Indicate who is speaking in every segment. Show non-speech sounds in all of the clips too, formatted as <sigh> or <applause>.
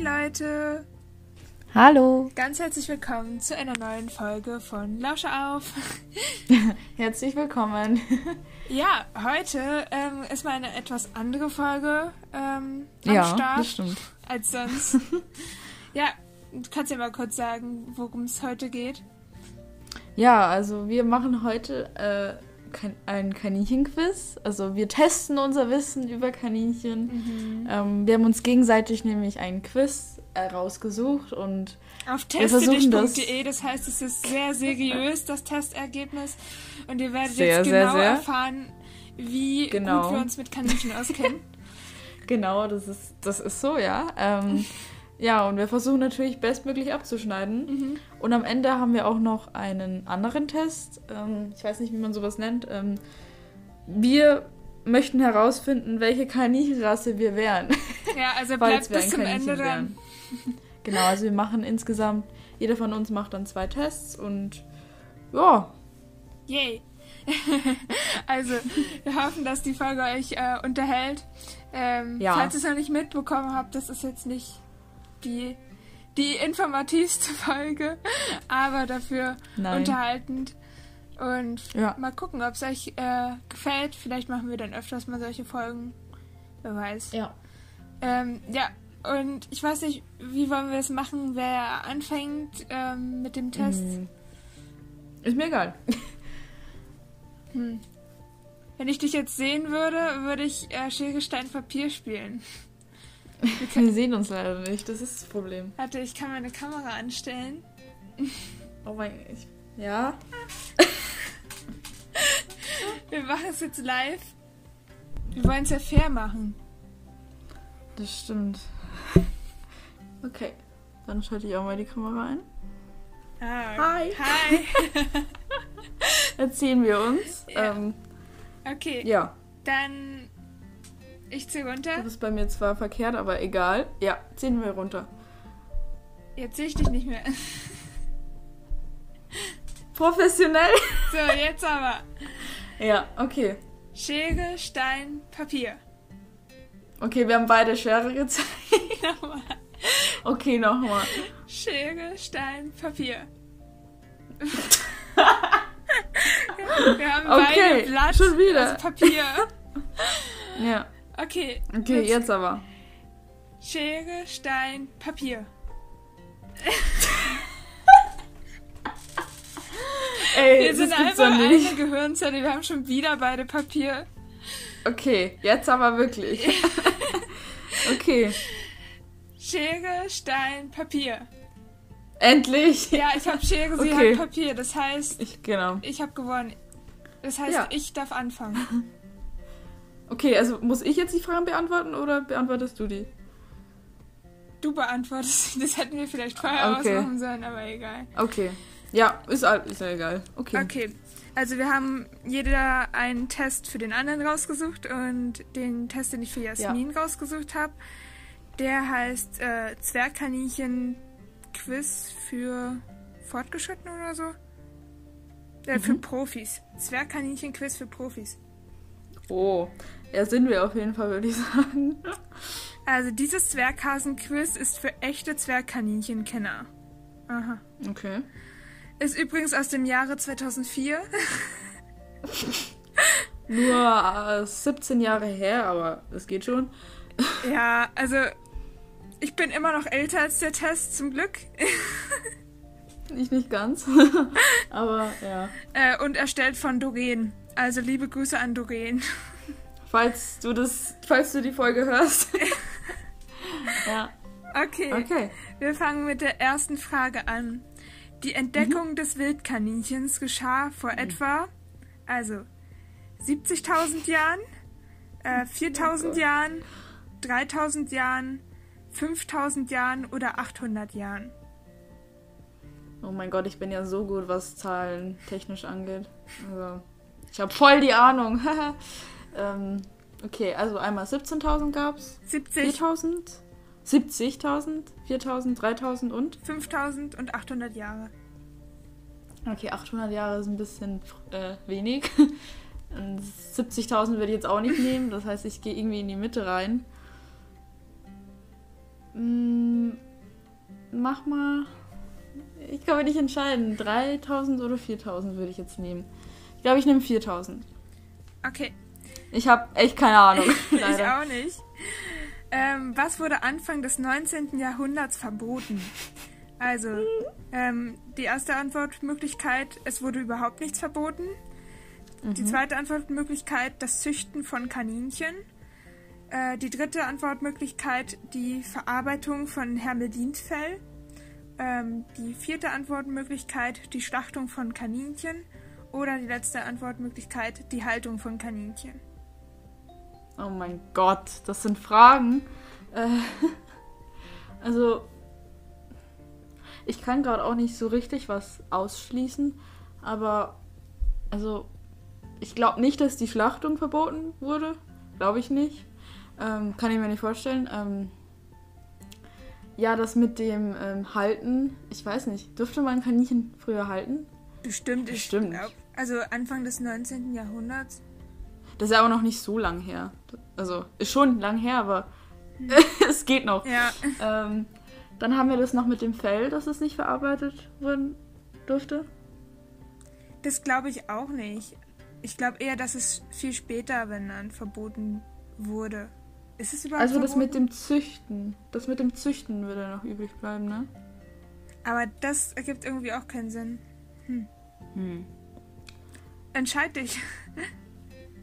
Speaker 1: Leute,
Speaker 2: Hallo.
Speaker 1: ganz herzlich willkommen zu einer neuen Folge von Lausche auf. <laughs>
Speaker 2: Herzlich willkommen. <laughs>
Speaker 1: Ja, heute ähm, ist mal eine etwas andere Folge ähm, am
Speaker 2: ja,
Speaker 1: Start als sonst. <laughs> ja, du kannst ja mal kurz sagen, worum es heute geht.
Speaker 2: Ja, also wir machen heute äh, ein Kaninchenquiz. Also wir testen unser Wissen über Kaninchen. Ähm, wir haben uns gegenseitig nämlich einen Quiz äh, rausgesucht und
Speaker 1: Auf
Speaker 2: Wir versuchen das.
Speaker 1: testedich.de, das heißt, es ist sehr <laughs> seriös, das Testergebnis. Und ihr werdet
Speaker 2: Sehr,
Speaker 1: jetzt
Speaker 2: sehr,
Speaker 1: genau
Speaker 2: sehr.
Speaker 1: erfahren, wie
Speaker 2: Genau.
Speaker 1: gut wir uns mit Kaninchen <laughs> auskennen.
Speaker 2: genau, das ist, das ist so, ja. Ähm, <laughs> ja, und wir versuchen natürlich bestmöglich abzuschneiden.
Speaker 1: Mhm.
Speaker 2: Und am Ende haben wir auch noch einen anderen Test. Ähm, ich weiß nicht, wie man sowas nennt. Ähm, wir möchten herausfinden, welche Kaninchenrasse wir wären.
Speaker 1: Ja, also <laughs> bleibt bis zum Ende dran.
Speaker 2: Genau, also wir machen insgesamt, jeder von uns macht dann zwei Tests und ja,
Speaker 1: Yay! <laughs> also, wir hoffen, dass die Folge euch äh, unterhält. Ähm,
Speaker 2: Ja.
Speaker 1: Falls ihr es noch nicht mitbekommen habt, das ist jetzt nicht die, die informativste Folge, aber dafür
Speaker 2: nein.
Speaker 1: unterhaltend. Und
Speaker 2: Ja.
Speaker 1: mal gucken, ob es euch äh, gefällt. Vielleicht machen wir dann öfters mal solche Folgen. Wer weiß.
Speaker 2: Ja.
Speaker 1: Ähm, ja, und ich weiß nicht, wie wollen wir es machen, wer anfängt ähm, mit dem Test.
Speaker 2: Mm. Ist mir egal. <laughs>
Speaker 1: Hm. Wenn ich dich jetzt sehen würde, würde ich äh, Schere, Stein, Papier spielen. <laughs>
Speaker 2: Wir sehen uns leider nicht, das ist das Problem.
Speaker 1: Warte, ich kann meine Kamera anstellen. <laughs>
Speaker 2: Oh mein Gott. Ja? <laughs>
Speaker 1: Wir machen es jetzt live. Wir wollen es ja fair machen.
Speaker 2: Das stimmt. Okay, dann schalte ich auch mal die Kamera ein.
Speaker 1: Ah,
Speaker 2: Hi.
Speaker 1: Hi.
Speaker 2: Erzählen wir uns.
Speaker 1: Ja.
Speaker 2: Ähm,
Speaker 1: Okay,
Speaker 2: ja,
Speaker 1: dann ich zähle runter.
Speaker 2: das ist bei mir zwar verkehrt, aber egal. Ja, ziehen wir runter.
Speaker 1: Jetzt sehe ich dich nicht mehr. <laughs>
Speaker 2: Professionell?
Speaker 1: So, jetzt aber.
Speaker 2: Ja, okay.
Speaker 1: Schere, Stein, Papier.
Speaker 2: Okay, wir haben beide Schere gezeigt. <laughs>
Speaker 1: Nochmal.
Speaker 2: Okay, nochmal.
Speaker 1: Schere, Stein, Papier. <laughs> Wir haben
Speaker 2: Okay,
Speaker 1: beide Blatt,
Speaker 2: schon wieder.
Speaker 1: also Papier.
Speaker 2: Ja.
Speaker 1: Okay.
Speaker 2: Okay, jetzt aber.
Speaker 1: Schere, Stein, Papier. <laughs>
Speaker 2: Ey,
Speaker 1: Wir
Speaker 2: das
Speaker 1: sind
Speaker 2: gibt's
Speaker 1: einfach eine Gehirnzelle. Wir haben schon wieder beide Papier.
Speaker 2: Okay, jetzt aber wirklich. <laughs> Okay,
Speaker 1: Schere, Stein, Papier.
Speaker 2: endlich.
Speaker 1: Ja, ich habe Schere, sie
Speaker 2: Okay.
Speaker 1: hat Papier. Das heißt,
Speaker 2: Ich, genau.
Speaker 1: ich habe gewonnen. Das heißt,
Speaker 2: Ja.
Speaker 1: ich darf anfangen. <laughs>
Speaker 2: Okay, also muss ich jetzt die Fragen beantworten oder beantwortest du die?
Speaker 1: Du beantwortest. sie. Das hätten wir vielleicht vorher
Speaker 2: Okay.
Speaker 1: ausmachen sollen, aber egal.
Speaker 2: Okay. Ja, ist, ist ja egal. Okay.
Speaker 1: Okay, also wir haben jeder einen Test für den anderen rausgesucht und den Test, den ich für Jasmin rausgesucht habe, der heißt äh, Zwergkaninchen-Quiz für Fortgeschrittene oder so. Äh, Für
Speaker 2: Mhm.
Speaker 1: Profis. Zwergkaninchen-Quiz für Profis.
Speaker 2: Oh, ja, sind wir auf jeden Fall, würde ich sagen.
Speaker 1: Also dieses Zwerghasen-Quiz ist für echte Zwergkaninchenkenner. Aha.
Speaker 2: Okay.
Speaker 1: Ist übrigens aus dem Jahre 2004. <laughs>
Speaker 2: Nur äh, 17 Jahre her, aber es geht schon. <laughs>
Speaker 1: Ja, also ich bin immer noch älter als der Test, zum Glück.
Speaker 2: Ich nicht ganz. <laughs> aber ja.
Speaker 1: Äh, und erstellt von Doreen. Also liebe Grüße an Doreen.
Speaker 2: Falls du das, falls du die Folge hörst. <laughs> ja.
Speaker 1: Okay,
Speaker 2: Okay.
Speaker 1: wir fangen mit der ersten Frage an. Die Entdeckung des Wildkaninchens geschah vor etwa, also 70.000 Jahren, äh, 4.000
Speaker 2: Gott.
Speaker 1: Jahren, 3.000 Jahren, 5.000 Jahren oder 800 Jahren.
Speaker 2: Oh mein Gott, ich bin ja so gut, was Zahlen technisch angeht. Also, ich habe voll die Ahnung. <laughs> ähm, okay, also einmal 17.000 gab's.
Speaker 1: 70,
Speaker 2: 4.000? 70.000? 4.000? 3.000 und?
Speaker 1: 5.000 und 800 Jahre.
Speaker 2: Okay, 800 Jahre ist ein bisschen äh, wenig. <laughs> Und 70.000 würde ich jetzt auch nicht <laughs> nehmen. Das heißt, ich gehe irgendwie in die Mitte rein. Mm, mach mal. Ich kann mich nicht entscheiden. 3000 oder 4000 würde ich jetzt nehmen. Ich glaube, ich nehme 4000.
Speaker 1: Okay.
Speaker 2: Ich habe echt keine Ahnung. <laughs>
Speaker 1: ich auch nicht. Ähm, was wurde Anfang des 19. Jahrhunderts verboten? Also, ähm, die erste Antwortmöglichkeit, es wurde überhaupt nichts verboten. Mhm. Die zweite Antwortmöglichkeit, das Züchten von Kaninchen. Äh, die dritte Antwortmöglichkeit, die Verarbeitung von Hermelinsfell. Ähm, die vierte Antwortmöglichkeit, die Schlachtung von Kaninchen. Oder die letzte Antwortmöglichkeit, die Haltung von Kaninchen.
Speaker 2: Oh mein Gott, das sind Fragen. Äh, <laughs> also, ich kann gerade auch nicht so richtig was ausschließen, aber also, ich glaube nicht, dass die Schlachtung verboten wurde. Glaube ich nicht. Ähm, kann ich mir nicht vorstellen. Ähm, ja, das mit dem ähm, Halten, ich weiß nicht, dürfte man Kaninchen früher halten?
Speaker 1: Bestimmt, Bestimmt. Glaub, also Anfang des 19. Jahrhunderts.
Speaker 2: Das ist aber noch nicht so lang her. Also ist schon lang her, aber hm. <laughs> es geht noch.
Speaker 1: Ja.
Speaker 2: Ähm, dann haben wir das noch mit dem Fell, dass es nicht verarbeitet werden durfte.
Speaker 1: Das glaube ich auch nicht. Ich glaube eher, dass es viel später, wenn dann verboten wurde. Ist es überhaupt
Speaker 2: Also
Speaker 1: verboten?
Speaker 2: das mit dem Züchten. Das mit dem Züchten würde noch übrig bleiben, ne?
Speaker 1: Aber das ergibt irgendwie auch keinen Sinn. Hm.
Speaker 2: Hm.
Speaker 1: Entscheid dich. <laughs>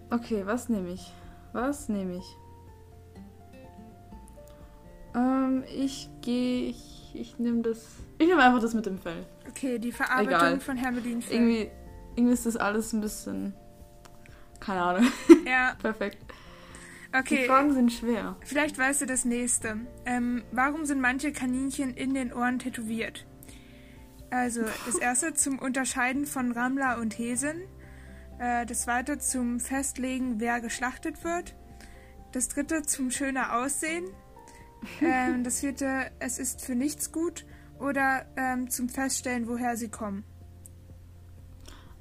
Speaker 2: Okay, was nehme ich? Was nehme ich? Ähm, ich gehe. Ich, ich nehme das. Ich nehme einfach das mit dem Fell.
Speaker 1: Okay, die Verarbeitung Egal. von Hermelinfell.
Speaker 2: Irgendwie, irgendwie ist das alles ein bisschen. Keine Ahnung. <laughs>
Speaker 1: Ja. <laughs>
Speaker 2: Perfekt.
Speaker 1: Okay.
Speaker 2: Die Fragen sind schwer.
Speaker 1: Vielleicht weißt du das nächste. Ähm, warum sind manche Kaninchen in den Ohren tätowiert? Also, das erste zum Unterscheiden von Rammler und Hesen. Äh, das zweite zum Festlegen, wer geschlachtet wird. Das dritte zum schöner Aussehen. <laughs> Ähm, das vierte, es ist für nichts gut. Oder ähm, zum Feststellen, woher sie kommen.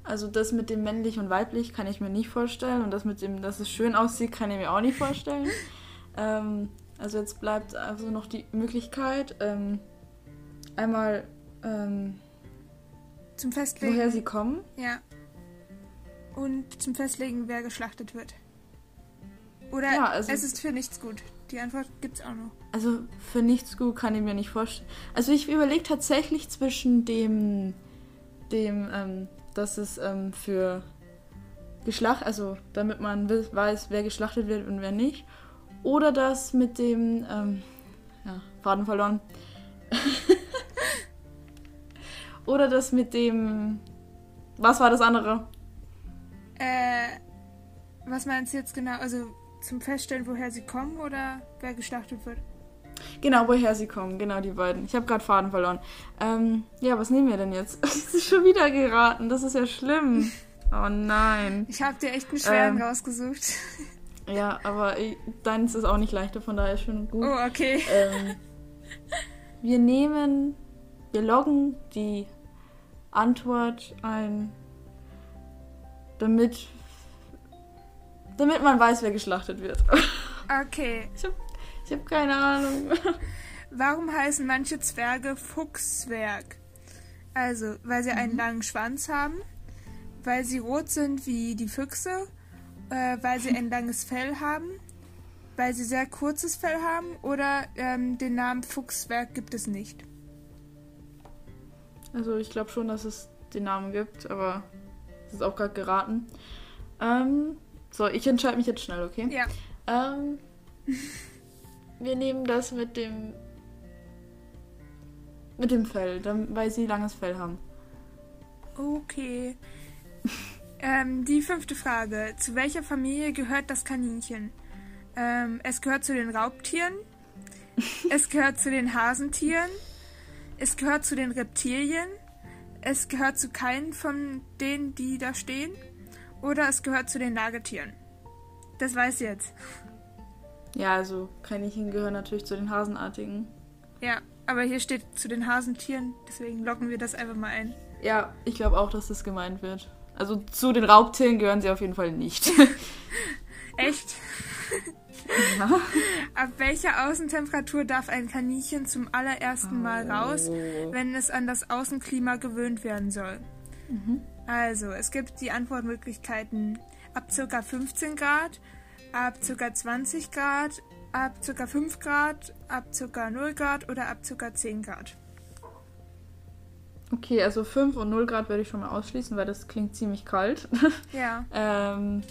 Speaker 2: Also das mit dem männlich und weiblich kann ich mir nicht vorstellen. Und das mit dem, dass es schön aussieht, kann ich mir auch nicht vorstellen. <laughs> ähm, also jetzt bleibt also noch die Möglichkeit, ähm, einmal ähm,
Speaker 1: zum Festlegen.
Speaker 2: Woher sie kommen?
Speaker 1: Ja und zum Festlegen, wer geschlachtet wird. Oder
Speaker 2: ja, also
Speaker 1: es ist für nichts gut. Die Antwort gibt es auch noch.
Speaker 2: Also für nichts gut kann ich mir nicht vorstellen. Also ich überlege tatsächlich zwischen dem, dem, ähm, dass es ähm, für Geschlacht, also damit man weiß, wer geschlachtet wird und wer nicht. Oder das mit dem, ähm, ja, Faden verloren. <laughs> Oder das mit dem, was war das andere?
Speaker 1: Äh, was meinst du jetzt genau? Also zum Feststellen, woher sie kommen oder wer geschlachtet wird?
Speaker 2: Genau, woher sie kommen, genau die beiden. Ich habe gerade Faden verloren. Ähm, ja, was nehmen wir denn jetzt? <laughs> Es ist schon wieder geraten, das ist ja schlimm. Oh nein.
Speaker 1: Ich habe dir echt einen schweren ähm, rausgesucht.
Speaker 2: Ja, aber ich, deins ist auch nicht leichter, von daher schon gut.
Speaker 1: Oh, okay.
Speaker 2: Ähm, wir nehmen, wir loggen die Antwort ein damit, damit man weiß, wer geschlachtet wird.
Speaker 1: Okay.
Speaker 2: Ich habe ich hab keine Ahnung.
Speaker 1: Warum heißen manche Zwerge Fuchszwerg? Also, weil sie einen mhm. langen Schwanz haben, weil sie rot sind wie die Füchse, äh, weil sie ein langes Fell haben, weil sie sehr kurzes Fell haben oder ähm, den Namen Fuchszwerg gibt es nicht.
Speaker 2: Also ich glaube schon, dass es den Namen gibt, aber das ist auch gerade geraten. Ähm, so, ich entscheide mich jetzt schnell, okay?
Speaker 1: Ja.
Speaker 2: Ähm, wir nehmen das mit dem mit dem Fell, weil sie langes Fell haben.
Speaker 1: Okay. ähm, die fünfte Frage. Zu welcher Familie gehört das Kaninchen? Ähm, es gehört zu den Raubtieren. es gehört zu den Hasentieren. Es gehört zu den Reptilien es gehört zu keinen von denen, die da stehen. Oder es gehört zu den Nagetieren. Das weiß ich jetzt.
Speaker 2: Ja, also Kaninchen gehören natürlich zu den Hasenartigen.
Speaker 1: Ja, aber hier steht zu den Hasentieren, deswegen locken wir das einfach mal ein.
Speaker 2: Ja, ich glaube auch, dass das gemeint wird. Also zu den Raubtieren gehören sie auf jeden Fall nicht. <laughs>
Speaker 1: Echt? <laughs>
Speaker 2: Ja. <laughs>
Speaker 1: Ab welcher Außentemperatur darf ein Kaninchen zum allerersten Mal raus, wenn es an das Außenklima gewöhnt werden soll? Also, es gibt die Antwortmöglichkeiten ab ca. 15 Grad, ab ca. 20 Grad, ab ca. 5 Grad, ab ca. 0 Grad oder ab ca. 10 Grad.
Speaker 2: Okay, also 5 und 0 Grad würde ich schon mal ausschließen, weil das klingt ziemlich kalt. <laughs>
Speaker 1: Ja,
Speaker 2: ähm,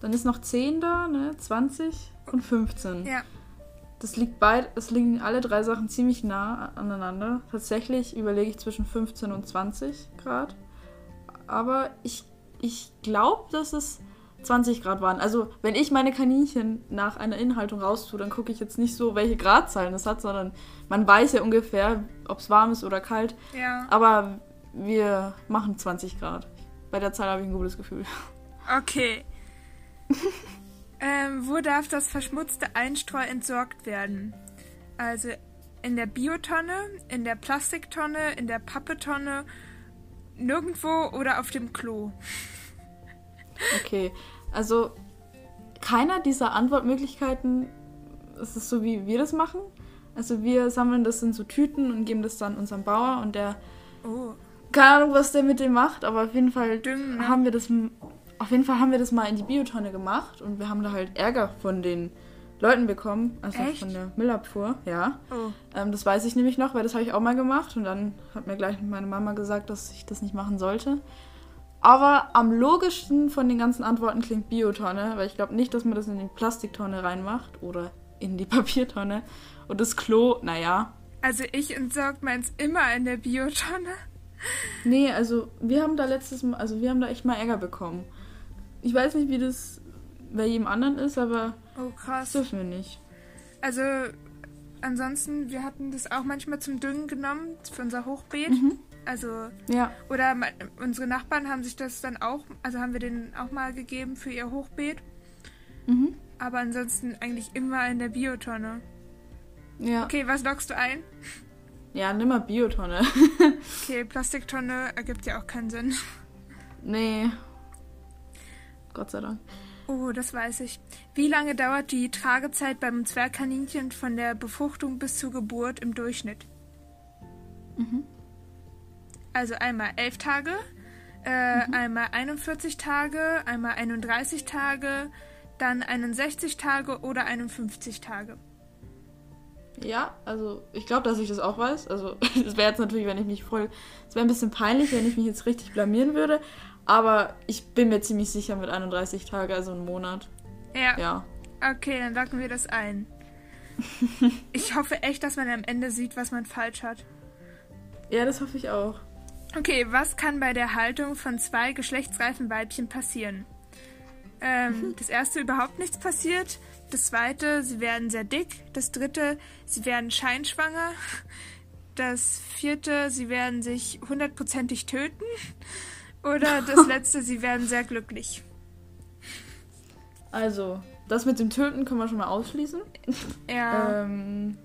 Speaker 2: dann ist noch 10 da, ne? 20 und 15.
Speaker 1: ja.
Speaker 2: Das liegt beid, es liegen alle drei Sachen ziemlich nah aneinander. Tatsächlich überlege ich zwischen 15 und 20 Grad. Aber ich, ich glaube, dass es 20 Grad waren. Also, wenn ich meine Kaninchen nach einer Inhaltung raustue, dann gucke ich jetzt nicht so, welche Gradzahlen es hat, sondern man weiß ja ungefähr, ob es warm ist oder kalt.
Speaker 1: Ja,
Speaker 2: Aber wir machen 20 Grad. Bei der Zahl habe ich ein gutes Gefühl.
Speaker 1: okay. Ähm, wo darf das verschmutzte Einstreu entsorgt werden? Also in der Biotonne, in der Plastiktonne, in der Pappetonne, nirgendwo oder auf dem Klo.
Speaker 2: Okay, also keiner dieser Antwortmöglichkeiten ist es so, wie wir das machen. Also wir sammeln das in so Tüten und geben das dann unserem Bauer und der,
Speaker 1: Oh,
Speaker 2: keine Ahnung, was der mit dem macht, aber auf jeden Fall
Speaker 1: Düngen, ne?
Speaker 2: haben wir das, auf jeden Fall haben wir das mal in die Biotonne gemacht und wir haben da halt Ärger von den Leuten bekommen, also
Speaker 1: Echt?
Speaker 2: von der Müllabfuhr, ja.
Speaker 1: oh.
Speaker 2: Ähm, das weiß ich nämlich noch, weil das habe ich auch mal gemacht und dann hat mir gleich meine Mama gesagt, dass ich das nicht machen sollte. Aber am logischsten von den ganzen Antworten klingt Biotonne, weil ich glaube nicht, dass man das in die Plastiktonne reinmacht oder in die <laughs> Papiertonne. Und das Klo, naja.
Speaker 1: Also ich entsorgt meins immer in der Biotonne.
Speaker 2: Nee, also wir haben da letztes Mal, also wir haben da echt mal Ärger bekommen. Ich weiß nicht, wie das bei jedem anderen ist, aber
Speaker 1: Oh,
Speaker 2: das
Speaker 1: krass.
Speaker 2: dürfen wir nicht.
Speaker 1: Also ansonsten, wir hatten das auch manchmal zum Düngen genommen für unser Hochbeet. Also,
Speaker 2: Ja,
Speaker 1: oder unsere Nachbarn haben sich das dann auch, also haben wir denen auch mal gegeben für ihr Hochbeet.
Speaker 2: mhm.
Speaker 1: Aber ansonsten eigentlich immer in der Biotonne.
Speaker 2: ja.
Speaker 1: Okay, was lockst du ein?
Speaker 2: Ja, nimm mal Biotonne.
Speaker 1: Okay, Plastiktonne ergibt ja auch keinen Sinn.
Speaker 2: nee. Gott sei Dank.
Speaker 1: Oh, das weiß ich. Wie lange dauert die Tragezeit beim Zwergkaninchen von der Befruchtung bis zur Geburt im Durchschnitt?
Speaker 2: Mhm.
Speaker 1: Also einmal 11 Tage, äh, einmal 41 Tage, einmal 31 Tage, dann 61 Tage oder 51 Tage.
Speaker 2: Ja, also ich glaube, dass ich das auch weiß. Also <laughs> es wäre jetzt natürlich, wenn ich mich voll... Es wäre ein bisschen peinlich, wenn ich mich jetzt richtig blamieren würde. Aber ich bin mir ziemlich sicher mit 31 Tagen, also einem Monat.
Speaker 1: Ja,
Speaker 2: Ja.
Speaker 1: okay, dann locken wir das ein. <laughs> Ich hoffe echt, dass man am Ende sieht, was man falsch hat.
Speaker 2: Ja, das hoffe ich auch.
Speaker 1: Okay, was kann bei der Haltung von zwei geschlechtsreifen Weibchen passieren? Ähm, das erste, überhaupt nichts passiert. Das zweite, sie werden sehr dick. Das dritte, sie werden scheinschwanger. Das vierte, sie werden sich hundertprozentig töten. Oder <laughs> das letzte, sie werden sehr glücklich.
Speaker 2: Also, das mit dem Töten können wir schon mal ausschließen.
Speaker 1: Ja,
Speaker 2: Ähm,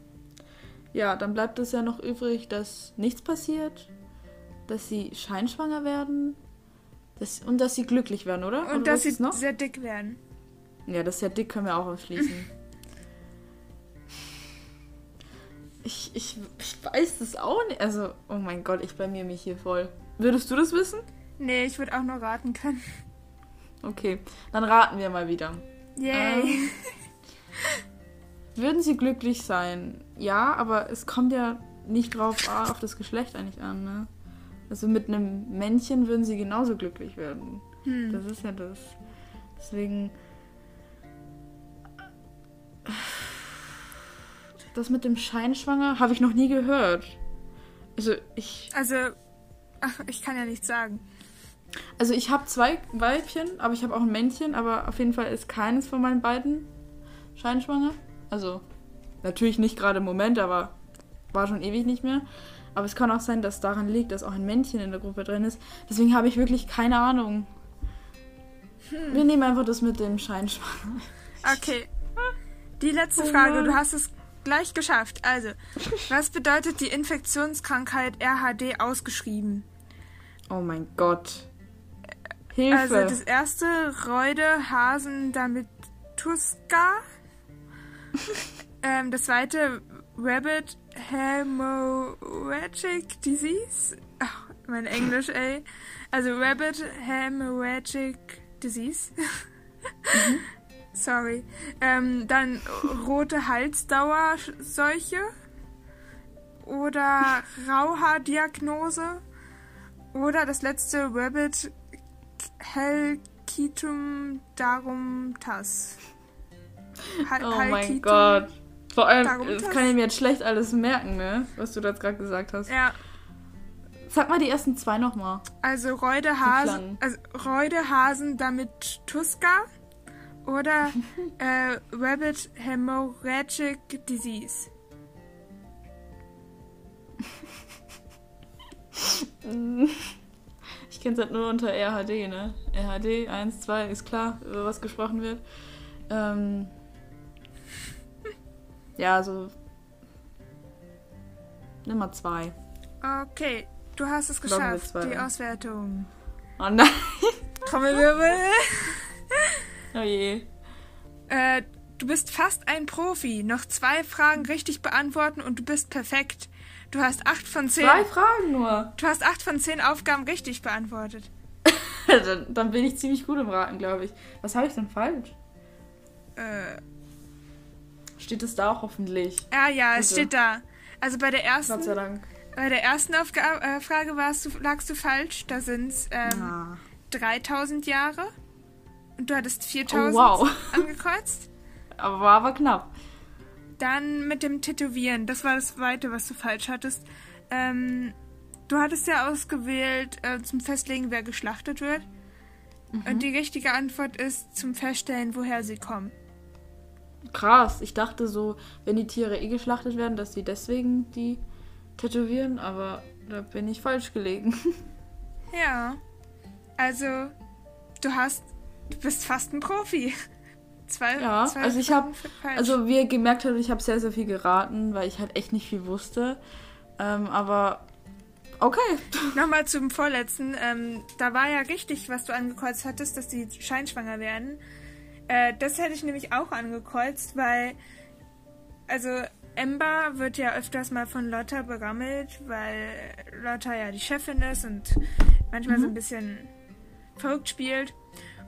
Speaker 2: ja, dann bleibt es ja noch übrig, dass nichts passiert, dass sie scheinschwanger werden dass, und dass sie glücklich werden, oder?
Speaker 1: und
Speaker 2: oder
Speaker 1: dass sie
Speaker 2: noch?
Speaker 1: sehr dick werden.
Speaker 2: Ja, das ja dick, können wir auch ausschließen. <laughs> ich, ich, ich weiß das auch nicht. Also, oh mein Gott, ich blamier mich hier voll. Würdest du das wissen?
Speaker 1: Nee, ich würde auch nur raten können.
Speaker 2: Okay, dann raten wir mal wieder.
Speaker 1: Yay.
Speaker 2: Ähm, würden sie glücklich sein? Ja, aber es kommt ja nicht drauf ah, auf das Geschlecht eigentlich an, ne? Also mit einem Männchen würden sie genauso glücklich werden.
Speaker 1: Hm.
Speaker 2: Das ist ja das. Deswegen. Das mit dem Scheinschwanger habe ich noch nie gehört. Also ich.
Speaker 1: Also, ach, ich kann ja nichts sagen.
Speaker 2: Also ich habe zwei Weibchen, aber ich habe auch ein Männchen, aber auf jeden Fall ist keines von meinen beiden scheinschwanger. Also natürlich nicht gerade im Moment, aber war schon ewig nicht mehr. Aber es kann auch sein, dass daran liegt, dass auch ein Männchen in der Gruppe drin ist. Deswegen habe ich wirklich keine Ahnung. Wir nehmen einfach das mit dem Scheinschwanger.
Speaker 1: Okay. Die letzte
Speaker 2: Oh
Speaker 1: Frage, du hast es gleich geschafft. Also, was bedeutet die Infektionskrankheit RHD ausgeschrieben?
Speaker 2: Oh mein Gott. Hilfe.
Speaker 1: Also das erste Reude Hasen damit Tuska. <laughs> ähm, das zweite, Rabbit Hemorrhagic Disease. Ach, mein Englisch, ey. Also Rabbit Hemorrhagic Disease. Mhm. <laughs> Sorry. Ähm, dann rote Halsdauerseuche oder Rauhaardiagnose oder das letzte Rabbit Helkitum darum tas.
Speaker 2: Ha oh mein Gott. Vor allem, das kann ich mir jetzt schlecht alles merken, ne? Was du da gerade gesagt hast.
Speaker 1: Ja.
Speaker 2: Sag mal die ersten zwei nochmal.
Speaker 1: Also Reudehasen, also Reudehasen damit Tuska oder <laughs> äh, Rabbit Hemorrhagic Disease. <laughs>
Speaker 2: Ich kenne es halt nur unter RHD, ne? RHD 1, 2 ist klar, über was gesprochen wird. Ähm, ja, also Nummer 2.
Speaker 1: Okay, du hast es geschafft, die Auswertung.
Speaker 2: Oh nein. <laughs>
Speaker 1: Trommelwirbel.
Speaker 2: oh je.
Speaker 1: Äh, du bist fast ein Profi. Noch zwei Fragen richtig beantworten und du bist perfekt. Du hast acht von zehn.
Speaker 2: Zwei Fragen nur.
Speaker 1: Du hast acht von zehn Aufgaben richtig beantwortet.
Speaker 2: dann, <laughs> dann, bin ich ziemlich gut im Raten, glaube ich. Was habe ich denn falsch?
Speaker 1: Äh.
Speaker 2: Steht es da auch hoffentlich?
Speaker 1: Ja, ja, es steht da. Also bei der ersten.
Speaker 2: Gott sei Dank.
Speaker 1: Bei der ersten Aufga äh, Frage warst du, lagst du falsch. Da sind es ähm, ah. 3000 Jahre. Und du hattest 4000 oh, wow. <laughs> angekreuzt.
Speaker 2: Aber war aber knapp.
Speaker 1: Dann mit dem Tätowieren, das war das zweite, was du falsch hattest. Ähm, du hattest ja ausgewählt äh, zum Festlegen, wer geschlachtet wird. Mhm. Und die richtige Antwort ist zum Feststellen, woher sie kommen.
Speaker 2: Krass, ich dachte so, wenn die Tiere eh geschlachtet werden, dass sie deswegen die tätowieren, aber da bin ich falsch gelegen.
Speaker 1: Ja. Also, du hast, du bist fast ein Profi.
Speaker 2: Zwei, ja, zwei also ich habe, also wie ihr gemerkt habt, ich habe sehr, sehr viel geraten, weil ich halt echt nicht viel wusste. Ähm, aber okay. <laughs>
Speaker 1: Nochmal zum vorletzten. Ähm, da war ja richtig, was du angekreuzt hattest, dass die scheinschwanger werden. Äh, das hätte ich nämlich auch angekreuzt, weil, also Ember wird ja öfters mal von Lotta berammelt, weil Lotta ja die Chefin ist und manchmal mhm. so ein bisschen verrückt spielt.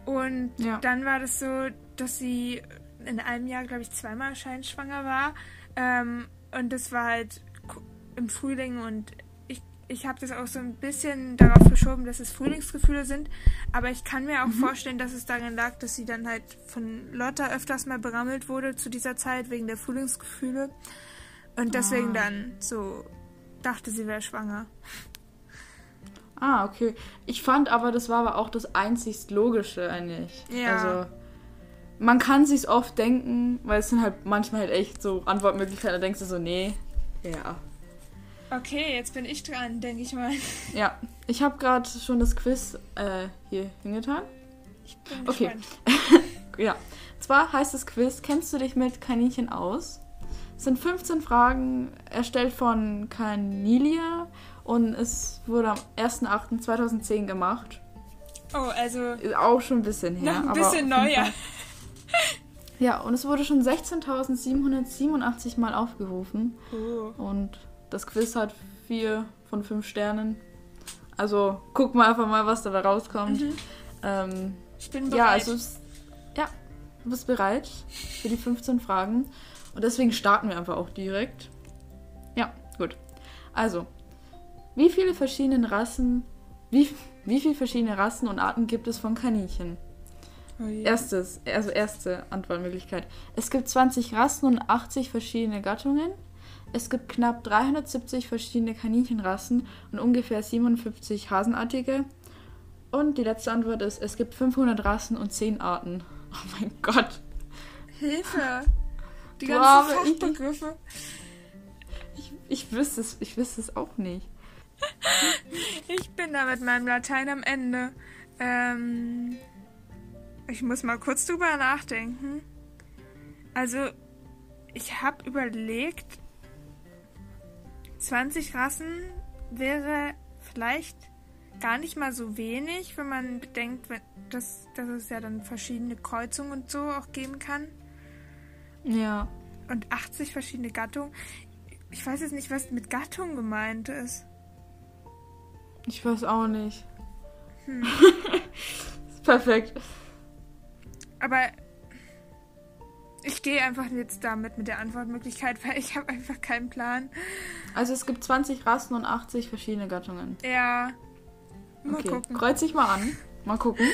Speaker 1: Und ja. dann war das so, dass sie in einem Jahr, glaube ich, zweimal scheinschwanger war. Ähm, und das war halt im Frühling und ich, ich habe das auch so ein bisschen darauf geschoben, dass es Frühlingsgefühle sind. Aber ich kann mir auch mhm. vorstellen, dass es daran lag, dass sie dann halt von Lotta öfters mal berammelt wurde zu dieser Zeit wegen der Frühlingsgefühle. Und deswegen ah. dann so dachte, sie wäre schwanger.
Speaker 2: Ah, okay. Ich fand aber, das war aber auch das einzigst Logische eigentlich.
Speaker 1: Ja.
Speaker 2: Also, man kann sich's oft denken, weil es sind halt manchmal halt echt so Antwortmöglichkeiten, da denkst du so, nee, ja.
Speaker 1: Okay, jetzt bin ich dran, denke ich mal. <laughs>
Speaker 2: Ja, ich habe gerade schon das Quiz äh, hier hingetan.
Speaker 1: Ich bin okay. <laughs>
Speaker 2: ja. Zwar heißt das Quiz, kennst du dich mit Kaninchen aus? Es sind 15 Fragen, erstellt von Canilia und es wurde am 1.8.2010 gemacht.
Speaker 1: Oh, also.
Speaker 2: Ist auch schon ein bisschen her.
Speaker 1: Noch ein bisschen neuer.
Speaker 2: Ja, und es wurde schon 16.787 Mal aufgerufen.
Speaker 1: Oh.
Speaker 2: Und das Quiz hat vier von fünf Sternen. Also gucken wir einfach mal, was da, rauskommt.
Speaker 1: Mhm.
Speaker 2: Ähm,
Speaker 1: ich bin bereit.
Speaker 2: Ja, also ja, du bist bereit für die 15 Fragen. Und deswegen starten wir einfach auch direkt. Ja, gut. Also, wie viele verschiedene Rassen, wie, wie viele verschiedene Rassen und Arten gibt es von Kaninchen? Oh Erstes, also erste Antwortmöglichkeit. Es gibt 20 Rassen und 80 verschiedene Gattungen. Es gibt knapp 370 verschiedene Kaninchenrassen und ungefähr 57 Hasenartige. Und die letzte Antwort ist, es gibt 500 Rassen und 10 Arten. Oh mein Gott.
Speaker 1: Hilfe! <laughs> Die ganzen wow, Fachbegriffe.
Speaker 2: Ich, ich, ich, wüsste es, ich wüsste es auch nicht. <laughs>
Speaker 1: ich bin da mit meinem Latein am Ende. Ähm, ich muss mal kurz drüber nachdenken. Also, ich habe überlegt, 20 Rassen wäre vielleicht gar nicht mal so wenig, wenn man bedenkt, dass, dass es ja dann verschiedene Kreuzungen und so auch geben kann.
Speaker 2: Ja.
Speaker 1: und 80 verschiedene Gattungen. Ich weiß jetzt nicht, was mit Gattung gemeint ist.
Speaker 2: Ich weiß auch nicht. Hm. <laughs> Perfekt.
Speaker 1: Aber ich gehe einfach jetzt damit mit der Antwortmöglichkeit, weil ich habe einfach keinen Plan.
Speaker 2: Also es gibt 20 Rassen und 80 verschiedene Gattungen.
Speaker 1: Ja.
Speaker 2: Mal okay. gucken. Kreuz dich mal an. Mal gucken.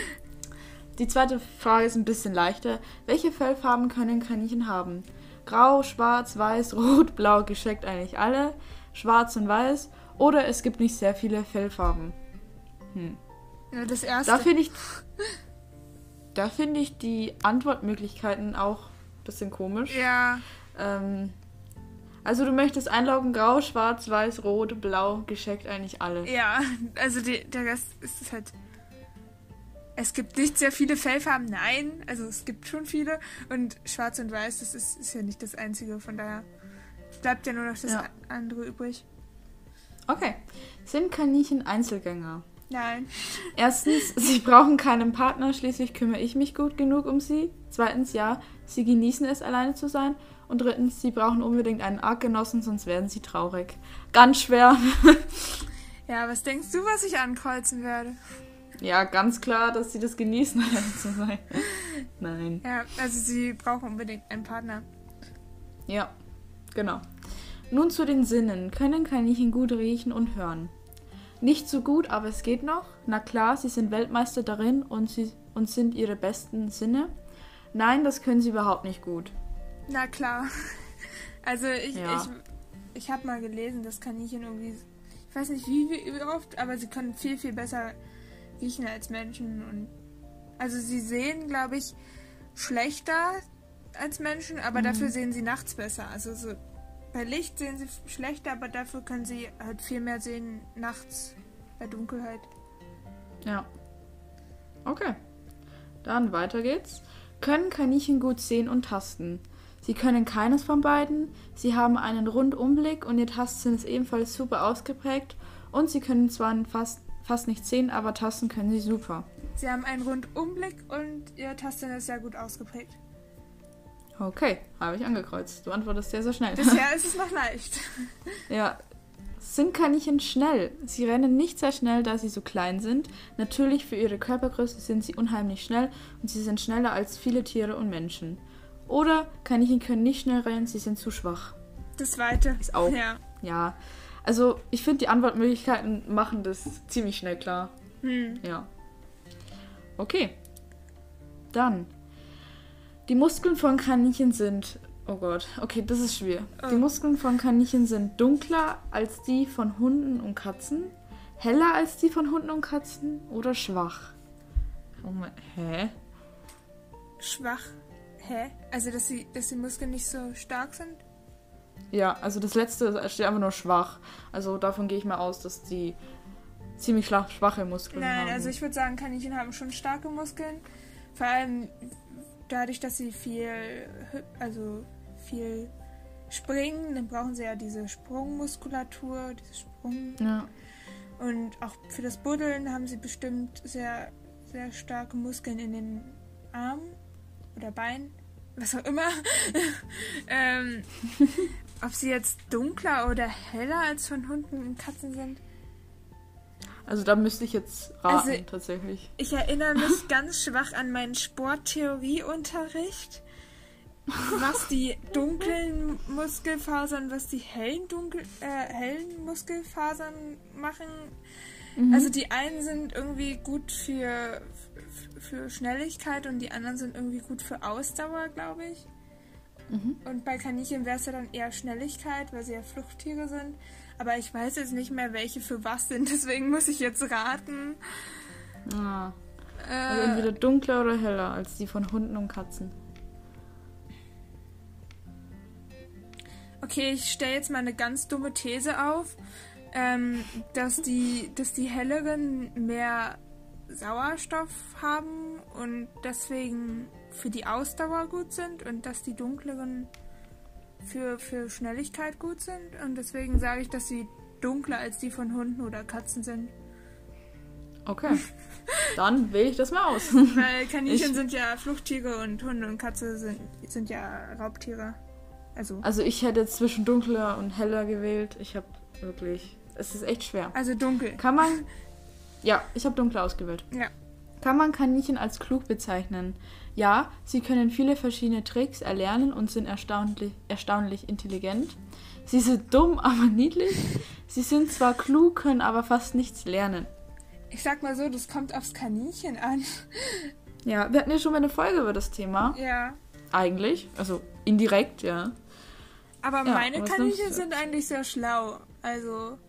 Speaker 2: Die zweite Frage ist ein bisschen leichter. Welche Fellfarben können Kaninchen haben? Grau, schwarz, weiß, <laughs> rot, blau, gescheckt eigentlich alle. Schwarz und weiß. Oder es gibt nicht sehr viele Fellfarben.
Speaker 1: Hm. Ja, das erste.
Speaker 2: Da finde ich, da finde ich die Antwortmöglichkeiten auch ein bisschen komisch.
Speaker 1: Ja.
Speaker 2: Ähm, also du möchtest einloggen, grau, schwarz, weiß, rot, blau, gescheckt eigentlich alle.
Speaker 1: Ja, also die, der Rest ist halt es gibt nicht sehr viele Fellfarben, nein. Also es gibt schon viele. Und schwarz und weiß, das ist, ist ja nicht das Einzige. Von daher bleibt ja nur noch das ja. andere übrig.
Speaker 2: Okay. Sind Kaninchen Einzelgänger?
Speaker 1: Nein.
Speaker 2: Erstens, <laughs> sie brauchen keinen Partner, schließlich kümmere ich mich gut genug um sie. Zweitens, ja, sie genießen es, alleine zu sein. Und drittens, sie brauchen unbedingt einen Artgenossen, sonst werden sie traurig. Ganz schwer. <laughs>
Speaker 1: ja, was denkst du, was ich ankreuzen werde?
Speaker 2: Ja, ganz klar, dass sie das genießen, <laughs> zu sein. Nein.
Speaker 1: Ja, also sie brauchen unbedingt einen Partner.
Speaker 2: Ja, genau. Nun zu den Sinnen. Können Kaninchen gut riechen und hören? Nicht so gut, aber es geht noch. Na klar, sie sind Weltmeister darin und, sie, und sind ihre besten Sinne. Nein, das können sie überhaupt nicht gut.
Speaker 1: Na klar. <laughs> Also ich, ja. ich, ich habe mal gelesen, dass Kaninchen irgendwie, ich weiß nicht wie, wie oft, aber sie können viel, viel besser riechen als Menschen und also sie sehen, glaube ich, schlechter als Menschen, aber mhm. dafür sehen sie nachts besser. Also so bei Licht sehen sie schlechter, aber dafür können sie halt viel mehr sehen nachts bei Dunkelheit.
Speaker 2: Ja. Okay. Dann weiter geht's. Können Kaninchen gut sehen und tasten? Sie können keines von beiden. Sie haben einen Rundumblick und ihr Tastsinn ist ebenfalls super ausgeprägt. Und sie können zwar fast fast nicht sehen, aber tasten können sie super.
Speaker 1: Sie haben einen Rundumblick und ihr Tasten ist sehr gut ausgeprägt.
Speaker 2: Okay, habe ich angekreuzt. Du antwortest sehr, sehr schnell.
Speaker 1: Bisher <laughs> ist es noch leicht.
Speaker 2: ja. Sind Kaninchen schnell? Sie rennen nicht sehr schnell, da sie so klein sind. Natürlich für ihre Körpergröße sind sie unheimlich schnell und sie sind schneller als viele Tiere und Menschen. Oder Kaninchen können nicht schnell rennen, sie sind zu schwach.
Speaker 1: Das zweite.
Speaker 2: Ist auch.
Speaker 1: Ja.
Speaker 2: Ja. Also, ich finde, die Antwortmöglichkeiten machen das ziemlich schnell klar.
Speaker 1: Hm.
Speaker 2: Ja. Okay. Dann. Die Muskeln von Kaninchen sind. Oh Gott, okay, das ist schwer. Oh. Die Muskeln von Kaninchen sind dunkler als die von Hunden und Katzen, heller als die von Hunden und Katzen oder schwach. Oh mein, hä?
Speaker 1: Schwach? Hä? Also, dass, sie, dass die Muskeln nicht so stark sind?
Speaker 2: Ja, also das letzte steht einfach nur schwach. Also davon gehe ich mal aus, dass die ziemlich schwache Muskeln
Speaker 1: Nein,
Speaker 2: haben.
Speaker 1: Nein, also ich würde sagen, Kaninchen haben schon starke Muskeln. Vor allem dadurch, dass sie viel, also viel springen, dann brauchen sie ja diese Sprungmuskulatur, diese Sprung.
Speaker 2: Ja.
Speaker 1: Und auch für das Buddeln haben sie bestimmt sehr, sehr starke Muskeln in den Armen oder Beinen, was auch immer. <laughs> ähm, ob sie jetzt dunkler oder heller als von Hunden und Katzen sind?
Speaker 2: Also da müsste ich jetzt raten, also, tatsächlich.
Speaker 1: Ich erinnere mich ganz schwach an meinen Sporttheorieunterricht, was die dunklen Muskelfasern, was die hellen, dunkel, äh, hellen Muskelfasern machen. Mhm. Also die einen sind irgendwie gut für, für Schnelligkeit und die anderen sind irgendwie gut für Ausdauer, glaube ich. Mhm. Und bei Kaninchen wäre es ja dann eher Schnelligkeit, weil sie ja Fluchttiere sind. Aber ich weiß jetzt nicht mehr, welche für was sind, <laughs> deswegen muss ich jetzt raten.
Speaker 2: Ah. Äh, also entweder dunkler oder heller als die von Hunden und Katzen.
Speaker 1: Okay, ich stelle jetzt mal eine ganz dumme These auf, ähm, dass, die, dass die helleren mehr Sauerstoff haben und deswegen für die Ausdauer gut sind und dass die dunkleren für, für Schnelligkeit gut sind. Und deswegen sage ich, dass sie dunkler als die von Hunden oder Katzen sind.
Speaker 2: Okay. Dann wähle ich das mal aus. <laughs>
Speaker 1: Weil Kaninchen ich... sind ja Fluchttiere und Hunde und Katze sind, sind ja Raubtiere. Also,
Speaker 2: Also ich hätte zwischen dunkler und heller gewählt. Ich habe wirklich. Es ist echt schwer.
Speaker 1: also dunkel.
Speaker 2: Kann man. <laughs> Ja, ich habe dunkler ausgewählt.
Speaker 1: Ja.
Speaker 2: Kann man Kaninchen als klug bezeichnen? Ja, sie können viele verschiedene Tricks erlernen und sind erstaunlich, erstaunlich intelligent. Sie sind dumm, <laughs> aber niedlich. Sie sind zwar klug, können aber fast nichts lernen.
Speaker 1: Ich sag mal so, das kommt aufs Kaninchen an. <laughs>
Speaker 2: Ja, wir hatten ja schon mal eine Folge über das Thema.
Speaker 1: Ja.
Speaker 2: Eigentlich. Also indirekt, ja.
Speaker 1: Aber
Speaker 2: Ja,
Speaker 1: meine Kaninchen sind eigentlich sehr schlau. Also,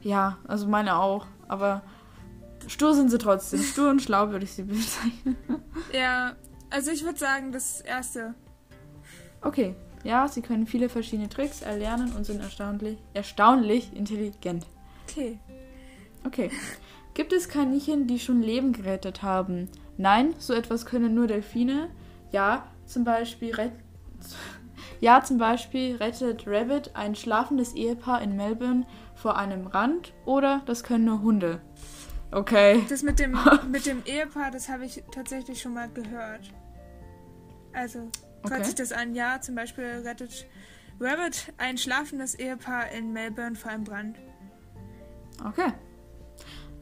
Speaker 2: Ja, also meine auch. Aber stur sind sie trotzdem. Stur und schlau würde ich sie bezeichnen.
Speaker 1: ja. Also ich würde sagen, das erste.
Speaker 2: Okay. Ja, sie können viele verschiedene Tricks erlernen und sind erstaunlich, erstaunlich intelligent.
Speaker 1: Okay.
Speaker 2: Okay. Gibt es Kaninchen, die schon Leben gerettet haben? Nein, so etwas können nur Delfine. Ja, zum Beispiel ret <laughs> ja, zum Beispiel rettet Rabbit ein schlafendes Ehepaar in Melbourne vor einem Rand oder das können nur Hunde. Okay.
Speaker 1: Das mit dem, <laughs> mit dem Ehepaar, das habe ich tatsächlich schon mal gehört. Also, hört
Speaker 2: Okay.
Speaker 1: sich das an? Ja, zum Beispiel rettet Rabbit ein schlafendes Ehepaar in Melbourne vor einem Brand.
Speaker 2: Okay.